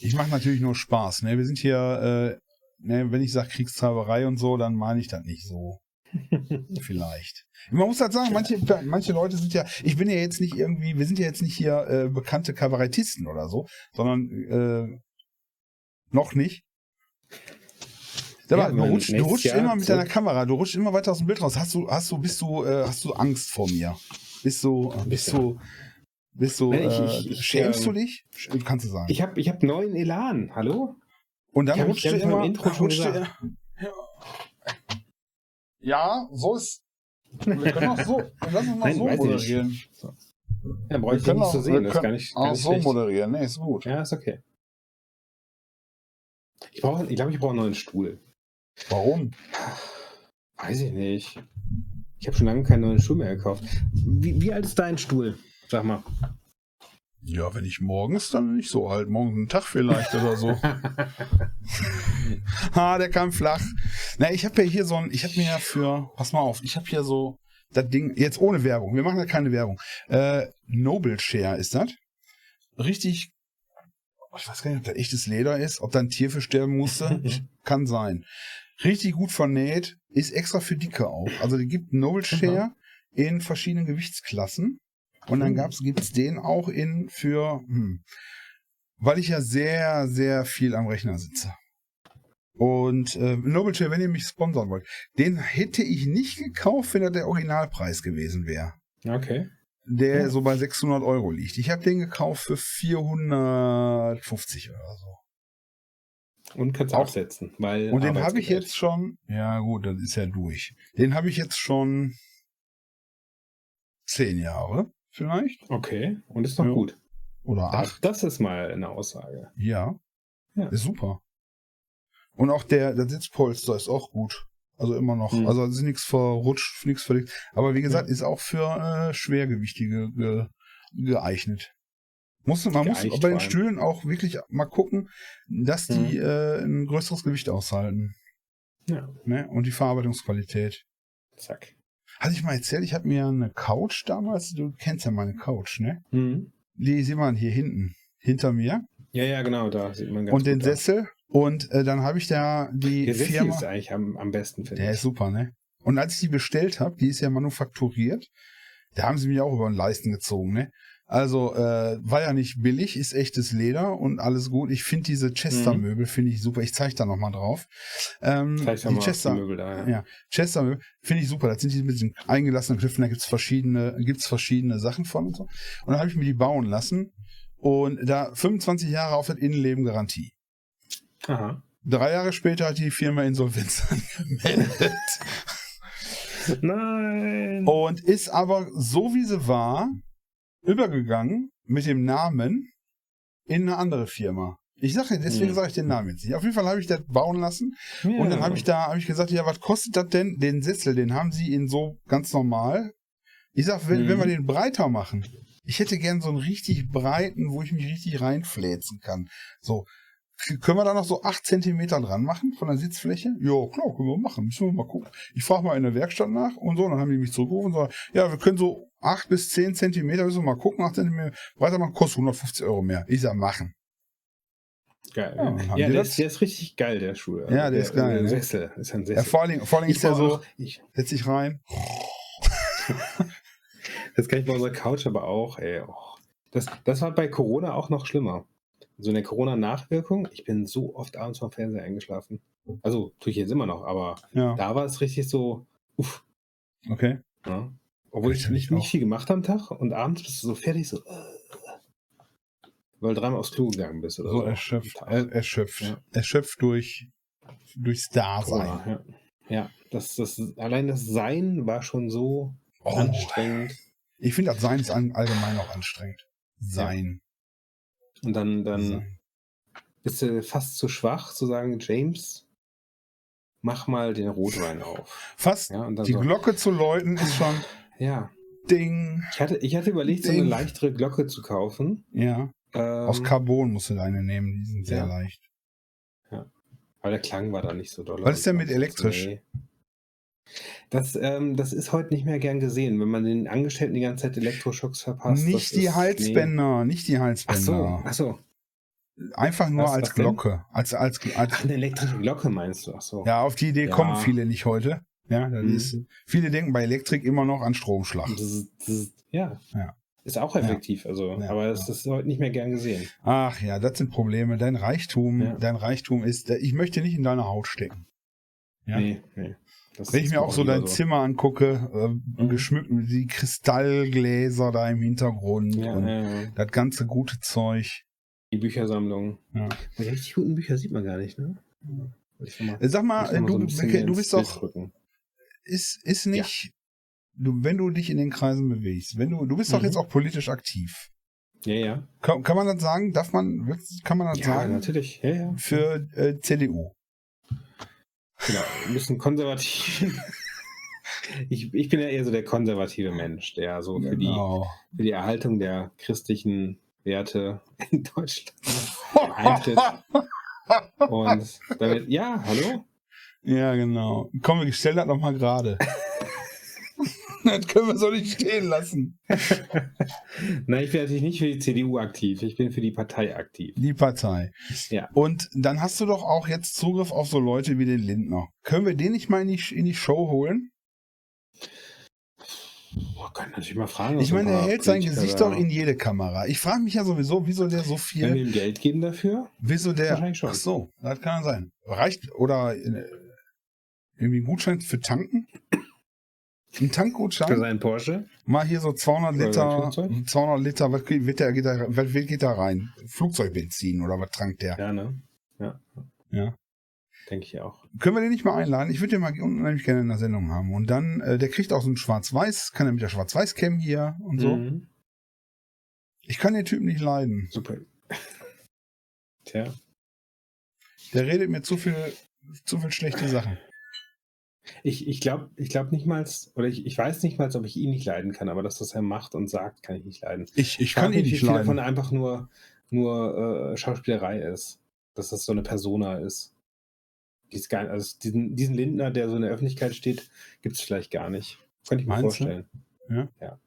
Ich mache natürlich nur Spaß. Ne? Wir sind hier, äh, ne, wenn ich sage Kriegstreiberei und so, dann meine ich das nicht so. Vielleicht. Man muss halt sagen, manche, manche Leute sind ja, ich bin ja jetzt nicht irgendwie, wir sind ja jetzt nicht hier äh, bekannte Kabarettisten oder so, sondern äh, noch nicht. Ja, du mein rutschst, du Jahr immer mit deiner Kamera, du rutschst immer weiter aus dem Bild raus. Hast du, hast du, bist du, äh, hast du Angst vor mir? Bist du, bist du, bist du, ich- äh, ich- ich, schämst ähm, du dich? Kannst du sagen. Ich habe ich hab neuen Elan, hallo? Und dann rutscht ich du immer, Intro schon rutscht du- gesagt. ja. ja, so ist. Wir können auch so, lass uns mal Nein, so moderieren. Ja, brauche Wir ich können nicht auch, zu wir sehen, das ist gar nicht, gar auch nicht so schlecht. moderieren. Nee, ist gut. Ja, ist okay. Ich, brauch, ich glaube, ich brauche einen neuen Stuhl. Warum? Weiß ich nicht. Ich habe schon lange keinen neuen Stuhl mehr gekauft. Wie, wie alt ist dein Stuhl? Sag mal. Ja, wenn ich morgens, dann nicht so alt. Morgen einen Tag vielleicht oder so. ah, der kam flach. Na, ich habe ja hier so ein, ich habe mir ja für, pass mal auf, ich habe hier so das Ding, jetzt ohne Werbung, wir machen da keine Werbung. Äh, Noble Share ist das. Richtig, ich weiß gar nicht, ob das echtes Leder ist, ob da ein Tier für sterben musste. Kann sein. Richtig gut vernäht, ist extra für Dicke auch. Also die gibt Noble Share in verschiedenen Gewichtsklassen. Und dann Mhm. gab's, gibt's den auch in für, hm, weil ich ja sehr, sehr viel am Rechner sitze. Und äh, Noble Share, wenn ihr mich sponsern wollt, den hätte ich nicht gekauft, wenn er der Originalpreis gewesen wäre. Okay. Der Ja. so bei 600 Euro liegt. Ich habe den gekauft für 450 oder so. Und kannst Auch- absetzen, weil. Und den habe ich jetzt schon, ja gut, das ist ja durch. Den habe ich jetzt schon zehn Jahre vielleicht Okay. Und ist noch Ja. gut. oder Das, acht. das ist mal eine Aussage. Ja, Ja. ist super. Und auch der, der Sitzpolster ist auch gut. Also immer noch. Mhm. Also es ist nichts verrutscht, nichts verlegt. Aber wie gesagt, ist auch für äh, Schwergewichtige ge geeignet. Muss, man muss bei den. Stühlen auch wirklich mal gucken, dass die Mhm. äh, ein größeres Gewicht aushalten. Ja. Ne? Und die Verarbeitungsqualität. Zack. Hatte ich mal erzählt, ich habe mir eine Couch damals, du kennst ja meine Couch, ne? Mhm. Die sieht man hier hinten, hinter mir. Ja, ja, genau, da sieht man ganz und den aus. Sessel. Und äh, dann habe ich da die Der Sessel Firma. ist eigentlich am, am besten, finde Der ich. ist super, ne? Und als ich die bestellt habe, die ist ja manufakturiert, da haben sie mich auch über den Leisten gezogen, ne? Also äh, war ja nicht billig, ist echtes Leder und alles gut. Ich finde diese Chester-Möbel, finde ich super. Ich zeige da nochmal drauf. Ähm, Zeig die mal Chester, die Möbel da. Ja. ja, Chester finde ich super. Das sind die mit diesen eingelassenen Knöpfen, da gibt's verschiedene, gibt's verschiedene Sachen von und so. Und dann habe ich mir die bauen lassen und da 25 Jahre auf das Innenleben Garantie. Aha. Drei Jahre später hat die Firma Insolvenz angemeldet Nein. und ist aber so wie sie war übergegangen mit dem Namen in eine andere Firma. Ich sage, deswegen sage ich den Namen jetzt nicht. Auf jeden Fall habe ich das bauen lassen Ja. Und dann habe ich da hab ich gesagt, ja, was kostet das denn? Den Sessel, den haben sie in so ganz normal. Ich sag, wenn, Mhm. wenn wir den breiter machen, ich hätte gern so einen richtig breiten, wo ich mich richtig reinfläzen kann. So. Können wir da noch so acht Zentimeter dran machen von der Sitzfläche? Ja, klar, können wir machen. Müssen wir mal gucken. Ich frage mal in der Werkstatt nach und so. Dann haben die mich zurückgerufen und sagen, ja, wir können so acht bis zehn Zentimeter, müssen wir mal gucken, acht Zentimeter breiter machen, kostet 150 Euro mehr. Ich sag, machen. Geil. Ja, Ja, der das. ist, der ist richtig geil, der Schuh. Ja, der ist geil, Der ne? Sessel. Ist ein Ja, Sessel. vor allen Dingen, vor allen Dingen ist der so, ich, setz dich rein. das kann ich bei unserer Couch aber auch, ey. Das, das war bei Corona auch noch schlimmer. So eine Corona-Nachwirkung, ich bin so oft abends vom Fernseher eingeschlafen. Also, tue ich jetzt immer noch, aber Ja, da war es richtig so, uff. okay. Ja. Obwohl ich nicht, ich nicht auch. viel gemacht am Tag und abends bist du so fertig, so. äh, Weil du dreimal aufs Klo gegangen bist oder so so. erschöpft, er, erschöpft, Ja. erschöpft durch durchs Dasein. Corona, ja. Ja, das, das, allein das Sein war schon so Oh, anstrengend. ich finde das Sein ist allgemein auch anstrengend. Sein. Und dann, dann bist du fast zu schwach zu sagen, James, mach mal den Rotwein auf. Fast Ja, und dann die so, Glocke zu läuten ist schon ja. Ding. Ich hatte, ich hatte überlegt, so eine Ding. leichtere Glocke zu kaufen. Ja. Ähm, Aus Carbon musst du deine nehmen, die sind sehr Ja. leicht. Aber der Klang war da nicht so doll. Was ist denn mit elektrisch? Das, ähm, das ist heute nicht mehr gern gesehen, wenn man den Angestellten die ganze Zeit Elektroschocks verpasst. das nicht die ist- Halsbänder, nicht die Nee. Ach Halsbänder. so, ach so. Einfach nur Was- als was denn? Glocke. Als, als, als, Ach, eine elektrische Glocke meinst du? Ach so. ja, auf die Idee Ja. kommen viele nicht heute. Ja, das Mhm. ist, viele denken bei Elektrik immer noch an Stromschlag. Zzz, zzz, ja. Ja. Ist auch effektiv, also, Ja, aber ja. es ist heute nicht mehr gern gesehen. Ach ja, das sind Probleme. Dein Reichtum, Ja. dein Reichtum ist, ich möchte nicht in deine Haut stecken. Ja. Nee, nee. Das Wenn ich mir auch so dein Zimmer angucke, äh, Mhm. geschmückt mit die Kristallgläser da im Hintergrund Ja, und ja, ja. das ganze gute Zeug. Die Büchersammlung. Ja. Die richtig guten Bücher sieht man gar nicht, ne? Mal- Äh, Sag mal, mal du, so ein bisschen du bist doch, rücken. ist, ist nicht, du, wenn du dich in den Kreisen bewegst, wenn du, du bist doch Mhm. jetzt auch politisch aktiv. Ja, ja. Kann, kann man das sagen? Darf man, kann man das Ja, sagen? natürlich. Ja, ja. Für äh, CDU. Genau. Wir müssen konservativ. Ich, ich bin ja eher so der konservative Mensch, der so für, die, Genau. für die Erhaltung der christlichen Werte in Deutschland eintritt. Und damit, ja, hallo? Ja, genau. Komm, wir stellen das nochmal gerade. Das können wir so nicht stehen lassen. Nein, ich bin natürlich nicht für die CDU aktiv. Ich bin für die Partei aktiv. Die Partei. Ja. Und dann hast du doch auch jetzt Zugriff auf so Leute wie den Lindner. Können wir den nicht mal in die, in die Show holen? Boah, kann natürlich mal fragen. Ich meine, ein er hält sein Gesicht doch in jede Kamera. Ich frage mich ja sowieso, wieso der so Können wir viel. ihm Geld geben dafür? Wieso der. Wahrscheinlich schon. Ach so, das kann sein. Reicht. Oder äh, irgendwie ein Gutschein für Tanken? Ein Für Tankgutschein? seinen Porsche? Mal hier so 200 Oder Liter. Flugzeug? 200 Liter, was geht, der, geht da, was geht da rein? Flugzeugbenzin oder was trankt der? Ja, ne? Ja. Ja. Denke ich auch. Können wir den nicht mal einladen? Ich würde den mal unheimlich gerne in der Sendung haben. Und dann, äh, der kriegt auch so ein Schwarz-Weiß, kann er mit der Schwarz-Weiß-Cam hier und so. Mhm. Ich kann den Typen nicht leiden. Super. Tja. Der redet mir zu viel, zu viel schlechte Sachen. Ich, ich glaube ich glaub nicht mal, oder ich, ich weiß nicht mal, ob ich ihn nicht leiden kann, aber das, was er macht und sagt, kann ich nicht leiden. Ich, ich kann ihn nicht viel davon leiden. einfach nur, nur äh, Schauspielerei ist. Dass das so eine Persona ist. Dies gar, also diesen, diesen Lindner, der so in der Öffentlichkeit steht, gibt es vielleicht gar nicht. Könnte ich mir Meinst du? vorstellen. Ja. ja.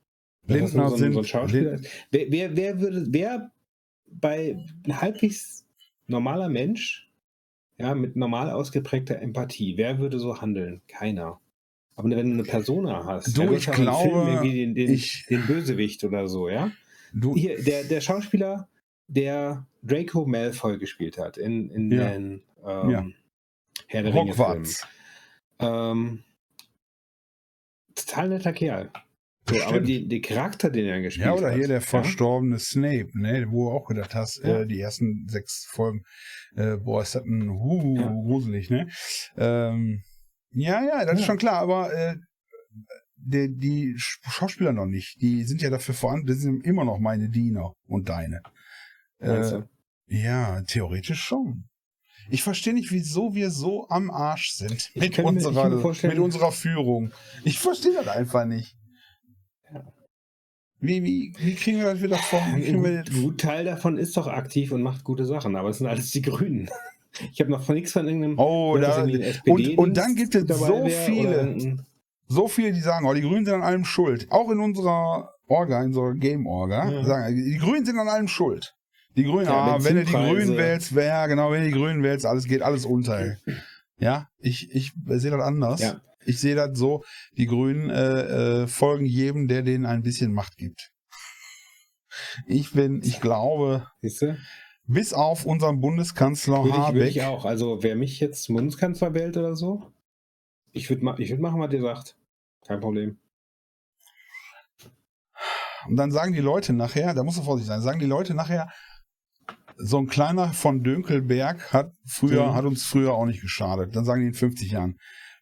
Das Lindner so, ein- sind- so ein Schauspieler Lind-. Wer, wer, wer würde, wer bei halbwegs normaler Mensch, ja, mit normal ausgeprägter Empathie, wer würde so handeln? Keiner. Aber wenn du eine Persona hast, Du, ich glaube, den, den, ich- den Bösewicht oder so, ja? Du, Hier, der, der Schauspieler, der Draco Malfoy gespielt hat in, in Ja. den ähm, Ja. Herr der Ringe. Hogwarts. Ähm, total netter Kerl. So, aber die, der Charakter, den er gespielt Ja, hat. oder hier der ja? verstorbene Snape, ne, wo du auch gedacht hast, Ja. äh, die ersten sechs Folgen, äh, boah, ist das ein hu, Ja. gruselig, ne? Ähm, ja, ja, das ist Ja. schon klar, aber äh, die, die Sch- Schauspieler noch nicht. Die sind ja dafür vorhanden, das sind immer noch meine Diener und deine. Äh, ja, theoretisch schon. Ich verstehe nicht, wieso wir so am Arsch sind mit unserer, mit unserer Führung. Ich verstehe das einfach nicht. Wie, wie, wie kriegen wir das wieder wir Ein gut Teil davon ist doch aktiv und macht gute Sachen, aber es sind alles die Grünen. Ich habe noch von nichts von irgendeinem. oh, da, und, und dann gibt es so viele, so viele, die sagen, oh, die Grünen sind an allem schuld. Auch in unserer Orga, in unserer Game-Orga, Ja. sagen, die Grünen sind an allem schuld. Die Grünen, Ja, ah, wenn du die. Grünen wählst, ja, genau, wenn du die Grünen wählst, alles geht alles unter. Ja, ich, ich sehe das anders. Ja. Ich sehe das so, die Grünen äh, äh, folgen jedem, der denen ein bisschen Macht gibt. Ich bin, ich glaube, Siehst du? bis auf unseren Bundeskanzler Würde ich, würde Habeck, ich auch. Also, wer mich jetzt zum Bundeskanzler wählt oder so, ich würde ma ich würd machen, was ihr sagt. Kein Problem. und dann sagen die Leute nachher, da musst du vorsichtig sein, sagen die Leute nachher, so ein kleiner von Dönkelberg hat früher, Mhm. hat uns früher auch nicht geschadet. Dann sagen die in 50 Jahren,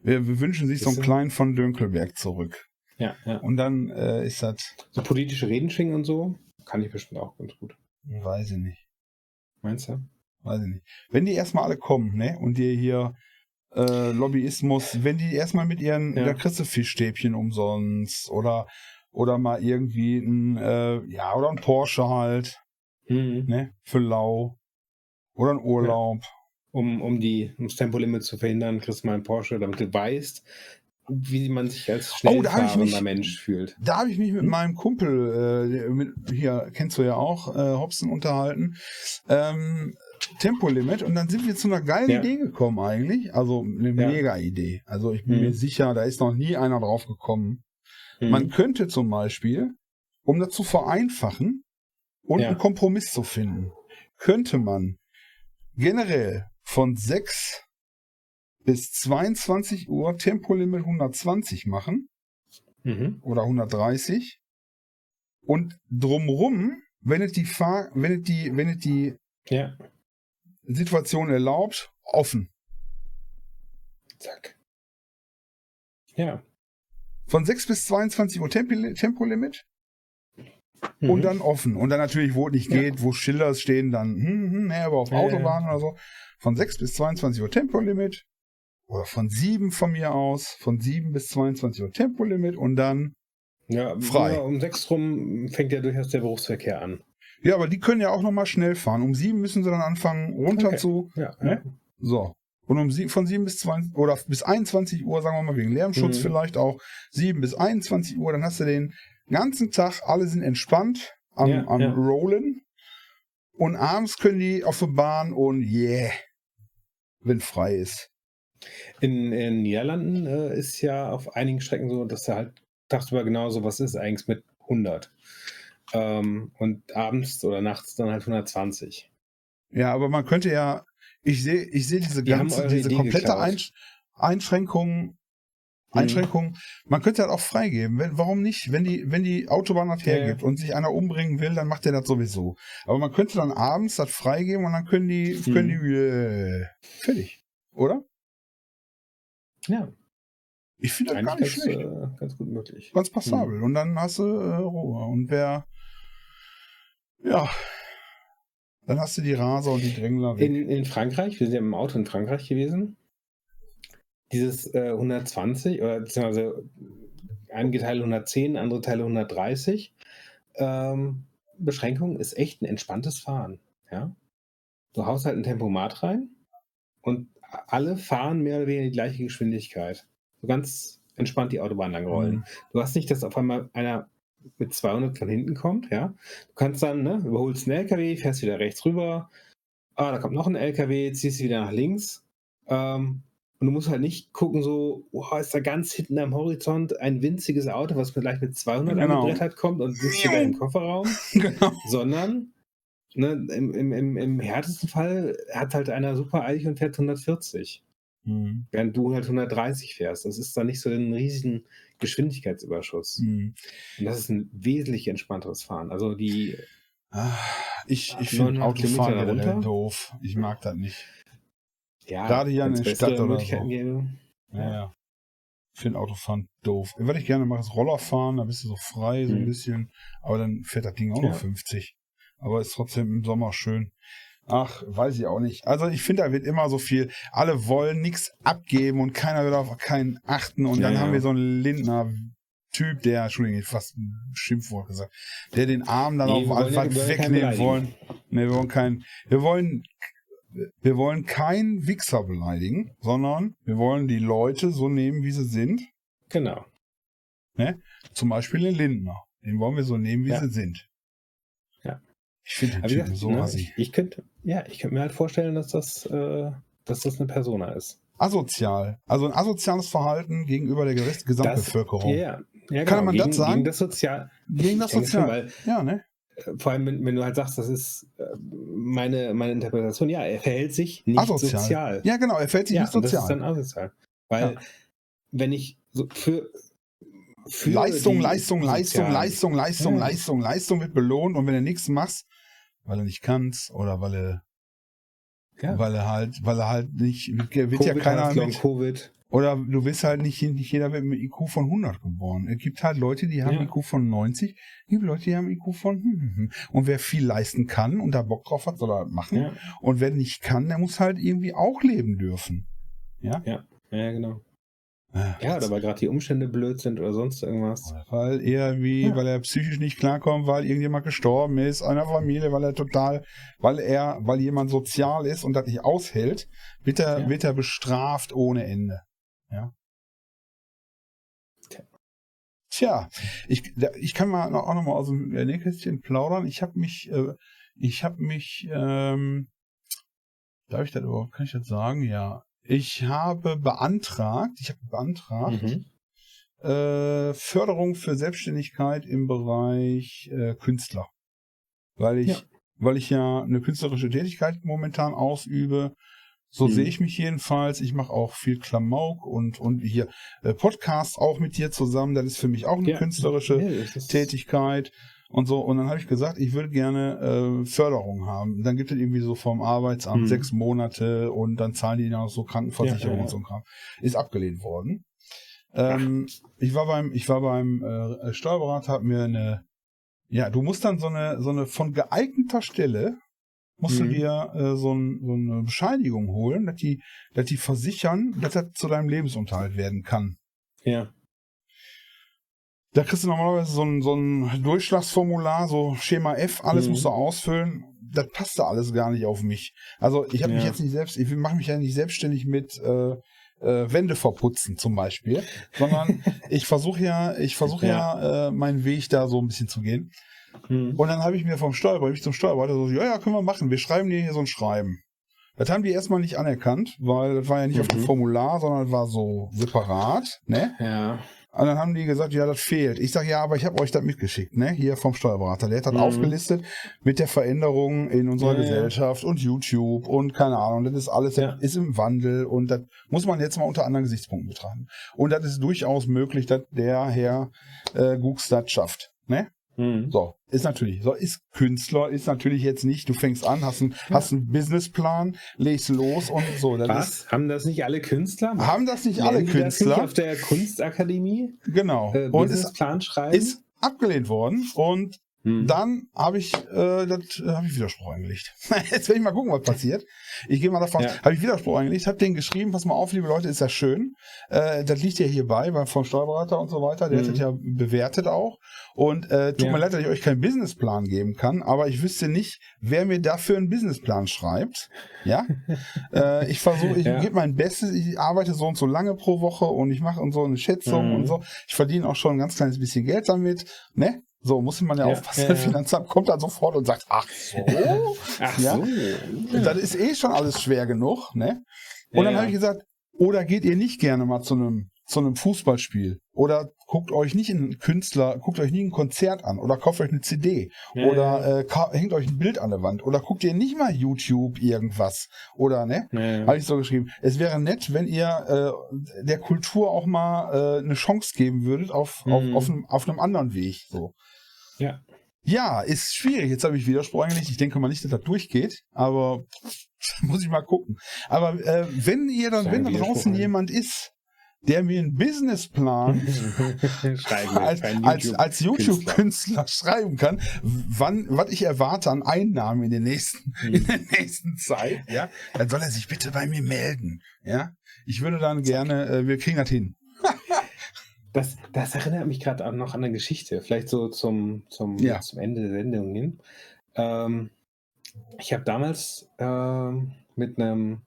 wir, wir wünschen sich so einen kleinen von Dönkelberg zurück. Ja, ja. Und dann äh, ist das, So politische Reden schwingen und so, kann ich bestimmt auch ganz gut. weiß ich nicht. Meinst du? weiß ich nicht. Wenn die erstmal alle kommen, ne, und dir hier äh, Lobbyismus, wenn die erstmal mit ihren, Ja. da kriegst du Fischstäbchen umsonst oder oder mal irgendwie ein, äh, ja, oder ein Porsche halt, Mhm. ne, für lau. Oder ein Urlaub. Um, um die, um das Tempolimit zu verhindern, kriegst du mal einen Porsche, damit du weißt, wie man sich als Oh, schnellfahrender mich- Mensch fühlt. Da habe ich mich mit meinem Kumpel, äh, mit, hier kennst du ja auch, äh, Hobson unterhalten. Ähm, Tempolimit und dann sind wir zu einer geilen Ja. Idee gekommen eigentlich. Also eine Ja. mega Idee. Also ich bin Mhm. mir sicher, da ist noch nie einer drauf gekommen. Mhm. Man könnte zum Beispiel, um das zu vereinfachen und Ja. einen Kompromiss zu finden, könnte man generell von 6 bis 22 Uhr Tempolimit 120 machen Mhm. oder 130 und drumrum, wenn es die Fahr wenn es die, wenn es die Ja, Situation erlaubt, offen. zack. Ja. Von 6 bis 22 Uhr Tempolimit Mhm. und dann offen. Und dann natürlich, wo es nicht Ja. geht, wo Schilder stehen, dann, hm, hm, ne, aber auf Ja, ja, Autobahn oder so. Von 6 bis 22 Uhr Tempolimit. Oder von 7 von mir aus. Von 7 bis 22 Uhr Tempolimit und dann. ja, frei. Um sechs rum fängt ja durchaus der Berufsverkehr an. Ja, aber die können ja auch nochmal schnell fahren. Um 7 müssen sie dann anfangen, runter Okay. zu. Ja, Ne? So. Und um sie, von 7 bis 20 oder bis 21 Uhr, sagen wir mal wegen Lärmschutz Mhm. vielleicht auch, 7 bis 21 Uhr, dann hast du den ganzen Tag, alle sind entspannt am, Ja, am ja. Rollen. Und abends können die auf der Bahn und yeah, wenn frei ist. In, in Niederlanden äh, ist ja auf einigen Strecken so, dass da halt tagsüber genauso was ist, eigentlich mit 100. Ähm, und abends oder nachts dann halt 120. Ja, aber man könnte ja, ich sehe, ich sehe diese Die ganze, diese Idee komplette geklaut. Einsch Einschränkung, Mhm. Einschränkung, man könnte halt auch freigeben. Wenn, warum nicht? Wenn die, wenn die Autobahn das Ja, ja. hergibt und sich einer umbringen will, dann macht der das sowieso. Aber man könnte dann abends das freigeben und dann können die, Mhm. können die, äh, fertig. Oder? Ja, Ich finde das gar nicht ganz, schlecht. äh, ganz gut möglich. Ganz passabel. Und dann hast du äh, Ruhe. Und wer, ja, dann hast du die Raser und die Drängler. In, in Frankreich, wir sind ja im Auto in Frankreich gewesen, dieses äh, 120 oder beziehungsweise einige Teile 110, andere Teile 130, ähm, Beschränkung ist echt ein entspanntes Fahren. Ja? Du haust halt ein Tempomat rein und alle fahren mehr oder weniger die gleiche Geschwindigkeit. So ganz entspannt die Autobahn lang rollen. Mhm. Du hast nicht, dass auf einmal einer mit 200 von hinten kommt, ja. Du kannst dann, ne, überholst einen LKW, fährst wieder rechts rüber, ah, da kommt noch ein LKW, ziehst wieder nach links. Ähm, und du musst halt nicht gucken, so, oh, ist da ganz hinten am Horizont ein winziges Auto, was vielleicht mit 200 Genau. angebrettert kommt und sitzt wieder im Kofferraum, genau. sondern ne, im, im, im, im härtesten Fall hat halt einer super eilig und fährt 140 Mhm. während du halt 130 fährst. Das ist dann nicht so ein riesigen Geschwindigkeitsüberschuss. Mhm. Und das ist ein wesentlich entspannteres Fahren. Also die, Ah, Ich, ich finde 900 Autofahren doof. Ich mag das nicht. Ja, Gerade hier in wenn's der bessere Stadt oder so. gäbe. Ja, ja. Ich finde Autofahren doof. Was ich gerne mache, ist Rollerfahren. Da bist du so frei, so ein Mhm. bisschen. Aber dann fährt das Ding auch Ja. noch 50. Aber ist trotzdem im Sommer schön. Ach, weiß ich auch nicht. Also ich finde, da wird immer so viel. Alle wollen nichts abgeben und keiner will auf keinen achten. Und Ja, dann ja. haben wir so einen Lindner. Typ, der, Entschuldigung, ich fast ein Schimpfwort gesagt, der den Arm dann Nee, auf keinen wegnehmen wollen. Ne, wir wollen keinen, wir wollen, wir wollen keinen Wichser beleidigen, sondern wir wollen die Leute so nehmen, wie sie sind. Genau. Zum Beispiel den Lindner. Den wollen wir so nehmen, wie Ja. sie sind. Ja. Ich finde den Typen so ne, ich, ich könnte, ja, ich könnte mir halt vorstellen, dass das, äh, dass das eine Persona ist. Asozial. Also ein asoziales Verhalten gegenüber der Gesamtbevölkerung. Ja, ja, Kann genau, man gegen, das sagen? Gegen das Sozial. Gegen das schon, Sozial. weil, Ja, ne? Vor allem, wenn, wenn du halt sagst, das ist äh, meine, meine Interpretation, ja, er verhält sich nicht Asozial. sozial. Ja, genau, er fällt sich Ja, nicht und das ist sozial. dann asozial. Weil, Ja. wenn ich so für, für Leistung, Leistung, Leistung, Leistung, Leistung, Ja. Leistung, Leistung wird belohnt und wenn du nichts machst, weil du nicht kannst oder weil Ja. weil er halt, weil er halt nicht, wird ja Covid keiner heißt Long mit, Covid. Oder du wirst halt nicht, nicht jeder wird mit IQ von 100 geboren. Es gibt halt Leute, die haben Ja. IQ von 90, es gibt Leute, die haben IQ von, hm, hm, hm. und wer viel leisten kann und da Bock drauf hat, soll er machen. Ja, Und wer nicht kann, der muss halt irgendwie auch leben dürfen. ja, genau. Äh, Ja, oder weil gerade die Umstände blöd sind oder sonst irgendwas. Weil er wie, Ja. weil er psychisch nicht klarkommt, weil irgendjemand gestorben ist, einer Familie, weil er total, weil er, weil jemand sozial ist und das nicht aushält, wird er, Ja. wird er bestraft ohne Ende. Ja. Tja. Ich, ich kann mal auch noch mal aus dem äh, Nähkästchen plaudern. Ich habe mich, äh, ich habe mich, ähm, darf ich das überhaupt, kann ich das sagen? Ja. Ich habe beantragt, ich habe beantragt, Mhm. äh, Förderung für Selbstständigkeit im Bereich äh, Künstler. Weil ich, Ja. weil ich ja eine künstlerische Tätigkeit momentan ausübe. So Mhm. sehe ich mich jedenfalls. Ich mache auch viel Klamauk und, und hier äh, Podcasts auch mit dir zusammen. Das ist für mich auch eine Ja. künstlerische Ja, Tätigkeit und so. Und dann habe ich gesagt, ich würde gerne äh, Förderung haben. Dann gibt es irgendwie so vom Arbeitsamt Mhm. sechs Monate und dann zahlen die noch so Krankenversicherung Ja, und so ein Kram. Ist abgelehnt worden. Ähm, ich war beim, ich war beim äh, Steuerberater, hab mir eine, ja, du musst dann so eine, so eine von geeigneter Stelle musst du Mhm. dir äh, so, ein, so eine Bescheinigung holen, dass die, dass die versichern, dass das zu deinem Lebensunterhalt werden kann. Ja. Da kriegst du normalerweise so ein, so ein Durchschlagsformular, so Schema F, alles Mhm. musst du ausfüllen. Das passte alles gar nicht auf mich. Also ich habe mich Ja. jetzt nicht selbst, ich mache mich ja nicht selbstständig mit äh, äh, Wände verputzen zum Beispiel, sondern ich versuche ja, ich versuche ja, äh, meinen Weg da so ein bisschen zu gehen. Hm. Und dann habe ich mir vom Steuerberater, ich zum Steuerberater so, ja, ja, können wir machen, wir schreiben dir hier so ein Schreiben. Das haben die erstmal nicht anerkannt, weil das war ja nicht auf dem Mhm. Formular, sondern das war so separat, ne? Ja. Und dann haben die gesagt, ja, das fehlt. Ich sage, ja, aber ich habe euch das mitgeschickt, ne? Hier vom Steuerberater. Der hat das Mhm. aufgelistet mit der Veränderung in unserer Ja, ja. Gesellschaft und YouTube und keine Ahnung. Das ist alles, Ja. das ist im Wandel und das muss man jetzt mal unter anderen Gesichtspunkten betrachten. Und das ist durchaus möglich, dass der Herr äh, Gux das schafft, ne? Hm. So, ist natürlich, so ist Künstler, ist natürlich jetzt nicht, du fängst an, hast einen, hast einen Businessplan, legst los und so. Das ist, Was? Haben das nicht alle Künstler? haben das nicht alle die Das nicht Künstler? auf der Kunstakademie Genau. äh, Businessplan schreiben? ist abgelehnt worden und Hm. dann habe ich, äh, das äh, habe ich Widerspruch eingelegt. Jetzt werde ich mal gucken, was passiert. Ich gehe mal davon Ja. habe ich Widerspruch eingelegt, habe denen geschrieben, pass mal auf, liebe Leute, ist ja schön. Äh, das liegt ja hierbei, bei, vom Steuerberater und so weiter, der Mhm. hat das ja bewertet auch. Und äh, tut Ja. mir leid, dass ich euch keinen Businessplan geben kann, aber ich wüsste nicht, wer mir dafür einen Businessplan schreibt. Ja, äh, ich versuche, ich Ja. gebe mein Bestes, ich arbeite so und so lange pro Woche und ich mache und so eine Schätzung Mhm. und so. Ich verdiene auch schon ein ganz kleines bisschen Geld damit, ne? So muss man ja, Ja, aufpassen. ja, Der ja. Finanzamt kommt dann sofort und sagt, ach so, Ach ja. so. das ist eh schon alles schwer genug, ne? Und dann habe ich gesagt, oder geht ihr nicht gerne mal zu einem zu einem Fußballspiel oder guckt euch nicht einen Künstler, guckt euch nie ein Konzert an oder kauft euch eine CD Ja, oder Äh, hängt euch ein Bild an der Wand oder guckt ihr nicht mal YouTube irgendwas oder ne? Ja. Habe ich so geschrieben. Es wäre nett, wenn ihr äh, der Kultur auch mal äh, eine Chance geben würdet auf, auf, Mhm. auf, einem, auf einem anderen Weg. So. Ja. Ja, ist schwierig. Jetzt habe ich Widerspruch eingelegt. Ich denke mal nicht, dass das durchgeht, aber muss ich mal gucken. Aber äh, wenn ihr dann, wenn da draußen jemand ist, der mir einen Businessplan als, als, als YouTube-Künstler schreiben kann, wann, was ich erwarte an Einnahmen in der nächsten, Hm. in der nächsten Zeit, ja, dann soll er sich bitte bei mir melden, ja. Ich würde dann gerne, äh, wir kriegen das hin. Das, das erinnert mich gerade noch an eine Geschichte, vielleicht so zum, zum, Ja. zum Ende der Sendung hin. Ähm, ich habe damals ähm, mit einem,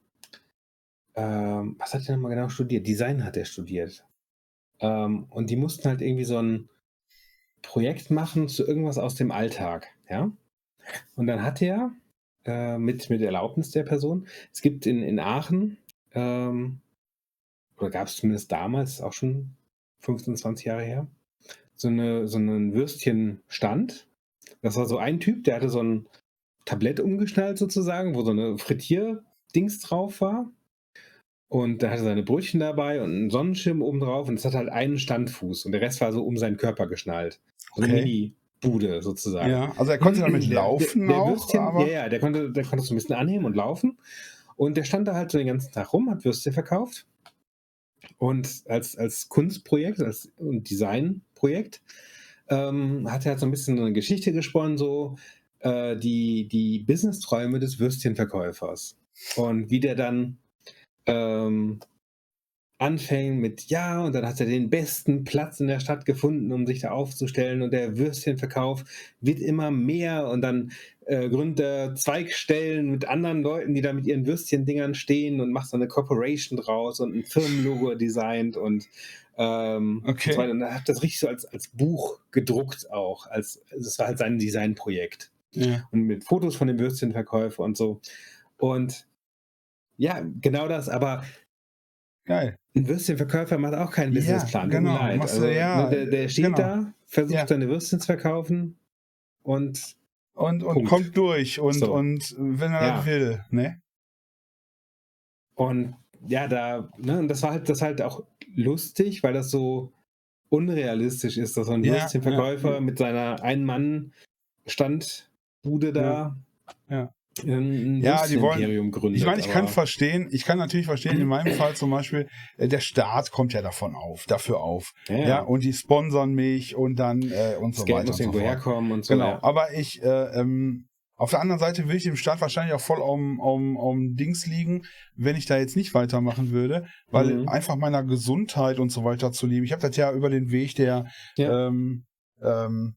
ähm, was hat er nochmal genau studiert? Design hat er studiert. Ähm, und die mussten halt irgendwie so ein Projekt machen zu irgendwas aus dem Alltag, ja. Und dann hat er äh, mit, mit Erlaubnis der Person, es gibt in, in Aachen, ähm, oder gab es zumindest damals, auch schon 15, 20 Jahre her, so, eine, so einen Würstchenstand. Das war so ein Typ, der hatte so ein Tablett umgeschnallt sozusagen, wo so eine Frittier-Dings drauf war. Und da hatte seine Brötchen dabei und einen Sonnenschirm oben drauf und es hat halt einen Standfuß und der Rest war so um seinen Körper geschnallt. So eine Okay. Mini-Bude sozusagen. Ja, also er konnte damit Der- laufen der, der auch, Würstchen, aber ja, ja, der konnte, der konnte so ein bisschen anheben und laufen. Und der stand da halt so den ganzen Tag rum, hat Würste verkauft. Und als, als Kunstprojekt, als Designprojekt, ähm, hat er so ein bisschen so eine Geschichte gesponnen, so äh, die, die Business-Träume des Würstchenverkäufers. Und wie der dann ähm, anfängt mit Ja, und dann hat er den besten Platz in der Stadt gefunden, um sich da aufzustellen und der Würstchenverkauf wird immer mehr und dann äh, gründet er Zweigstellen mit anderen Leuten, die da mit ihren Würstchendingern stehen und macht so eine Corporation draus und ein Firmenlogo designt und ähm, Okay. und, so weiter. und er hat das richtig so als, als Buch gedruckt auch, als das war halt sein Designprojekt ja. und mit Fotos von dem Würstchenverkäufer und so. Und ja, genau das, aber geil. Ein Würstchenverkäufer macht auch keinen Ja, Businessplan. mir genau, Also, ja, ne, der, der steht genau. da, versucht Ja. seine Würstchen zu verkaufen und Und, und Punkt. kommt durch und, So. und wenn er Ja. will, ne? Und ja, da, ne, und das war halt, das halt auch lustig, weil das so unrealistisch ist, dass so ein Ja, Würstchenverkäufer ja. mit seiner Ein-Mann-Standbude da Ja. Ein Ja, die wollen- gründet. Ich meine, ich kann verstehen, ich kann natürlich verstehen, in meinem Fall zum Beispiel, äh, der Staat kommt ja davon auf, dafür auf. ja, Ja, und die sponsern mich und dann äh, und das so Geld weiter muss und so irgendwo herkommen und so. Genau, ja. aber ich, äh, ähm, Auf der anderen Seite will ich dem Staat wahrscheinlich auch voll um, um, um Dings liegen, wenn ich da jetzt nicht weitermachen würde, weil Mhm. einfach meiner Gesundheit und so weiter zu leben. Ich habe das ja über den Weg der Ja. ähm, ähm,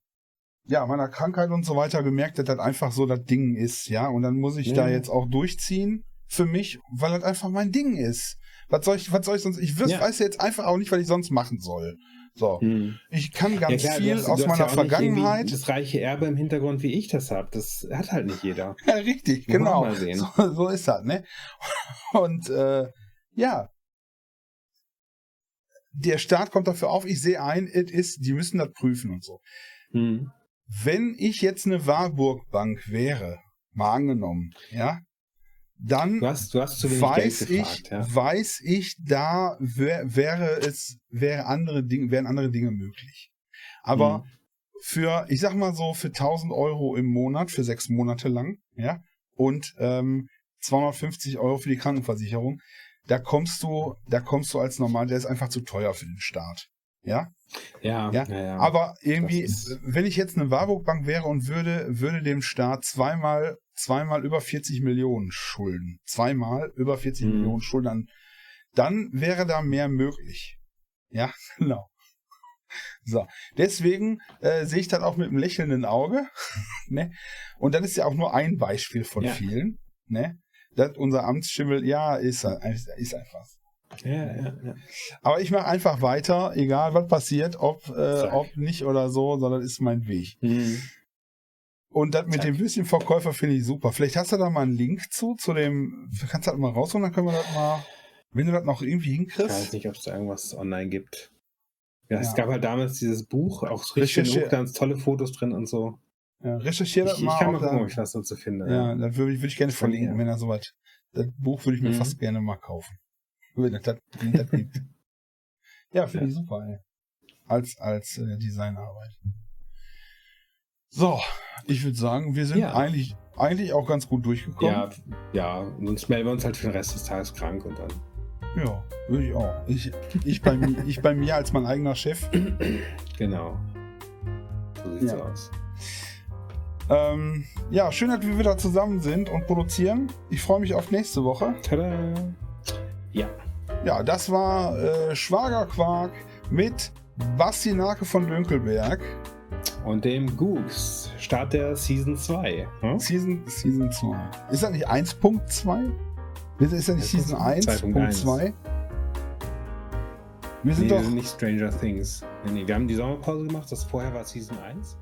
ja, meiner Krankheit und so weiter gemerkt, dass das einfach so das Ding ist, ja. Und dann muss ich Ja. da jetzt auch durchziehen für mich, weil das einfach mein Ding ist. Was soll ich, was soll ich sonst, ich wüs- Ja. weiß jetzt einfach auch nicht, was ich sonst machen soll. So. Hm. Ich kann ganz Ja, klar, viel hast- aus meiner ja Vergangenheit. Das reiche Erbe im Hintergrund, wie ich das habe. Das hat halt nicht jeder. Ja, richtig, Wollen genau. mal sehen. So, so ist das, ne? Und äh, ja. Der Staat kommt dafür auf, ich sehe ein, es ist, die müssen das prüfen und so. Hm. Wenn ich jetzt eine Warburg-Bank wäre, mal angenommen, ja, dann Du hast, du hast weiß Geld ich, gefragt, ja. weiß ich, da wär, wäre es, wäre andere Dinge, wären andere Dinge möglich. Aber Hm. für, ich sag mal so, für 1000 Euro im Monat, für sechs Monate lang, ja, und ähm, 250 Euro für die Krankenversicherung, da kommst du, da kommst du als normal, der ist einfach zu teuer für den Staat. Ja, Ja, Ja, ja, ja. aber irgendwie, wenn ich jetzt eine Warburg Bank wäre und würde, würde dem Staat zweimal, zweimal über 40 Millionen schulden, zweimal über 40 Mhm. Millionen schulden, dann wäre da mehr möglich. Ja, genau. So, deswegen äh, sehe ich das auch mit einem lächelnden Auge. ne? Und das ist ja auch nur ein Beispiel von Ja. vielen. Ne? Das unser Amtsschimmel, ja, ist, ist einfach. Ja, ja, ja. Aber ich mache einfach weiter, egal was passiert, ob, äh, ob nicht oder so, sondern ist mein Weg. Hm. Und das mit Zack. dem Würstchenverkäufer finde ich super. Vielleicht hast du da mal einen Link zu, zu dem, kannst du das mal rausholen, dann können wir das mal, wenn du das noch irgendwie Ich weiß hinkriegst. nicht, ob es da irgendwas online gibt. Ja, es Ja. gab halt damals dieses Buch, auch richtig hoch, ganz tolle Fotos drin und so. Ja, recherchiere das Ich, ich mal. kann mal gucken, ob ich was dazu finde. ja, das würde ich, würde ich gerne verlinken, wenn er soweit. Das Buch würde ich mir Mhm. fast gerne mal kaufen. Wenn das, das, wenn das gibt. Ja, finde Ja. ich super, ey. Als, als äh, Designarbeit. So, ich würde sagen, wir sind Ja. eigentlich, eigentlich auch ganz gut durchgekommen. ja, ja, sonst melden wir uns halt für den Rest des Tages krank und dann. Ja, würde ich auch. Ich, ich, bei, mi- ich bei mir als mein eigener Chef. Genau. So sieht's Ja. aus. Ähm, ja, schön, dass wir wieder zusammen sind und produzieren. Ich freue mich auf nächste Woche. Tada! Ja. Ja, das war äh, Schwagerquark mit Basti Nake von Dönkelberg. Und dem Googs. Start der Season 2. Hm? Season, Season 2. Ist das nicht 1.2? Ist ist das nicht Season 1.2? Wir sind Nee, doch. nicht Stranger Things. Nee, nee, wir haben die Sommerpause gemacht, das vorher war Season 1.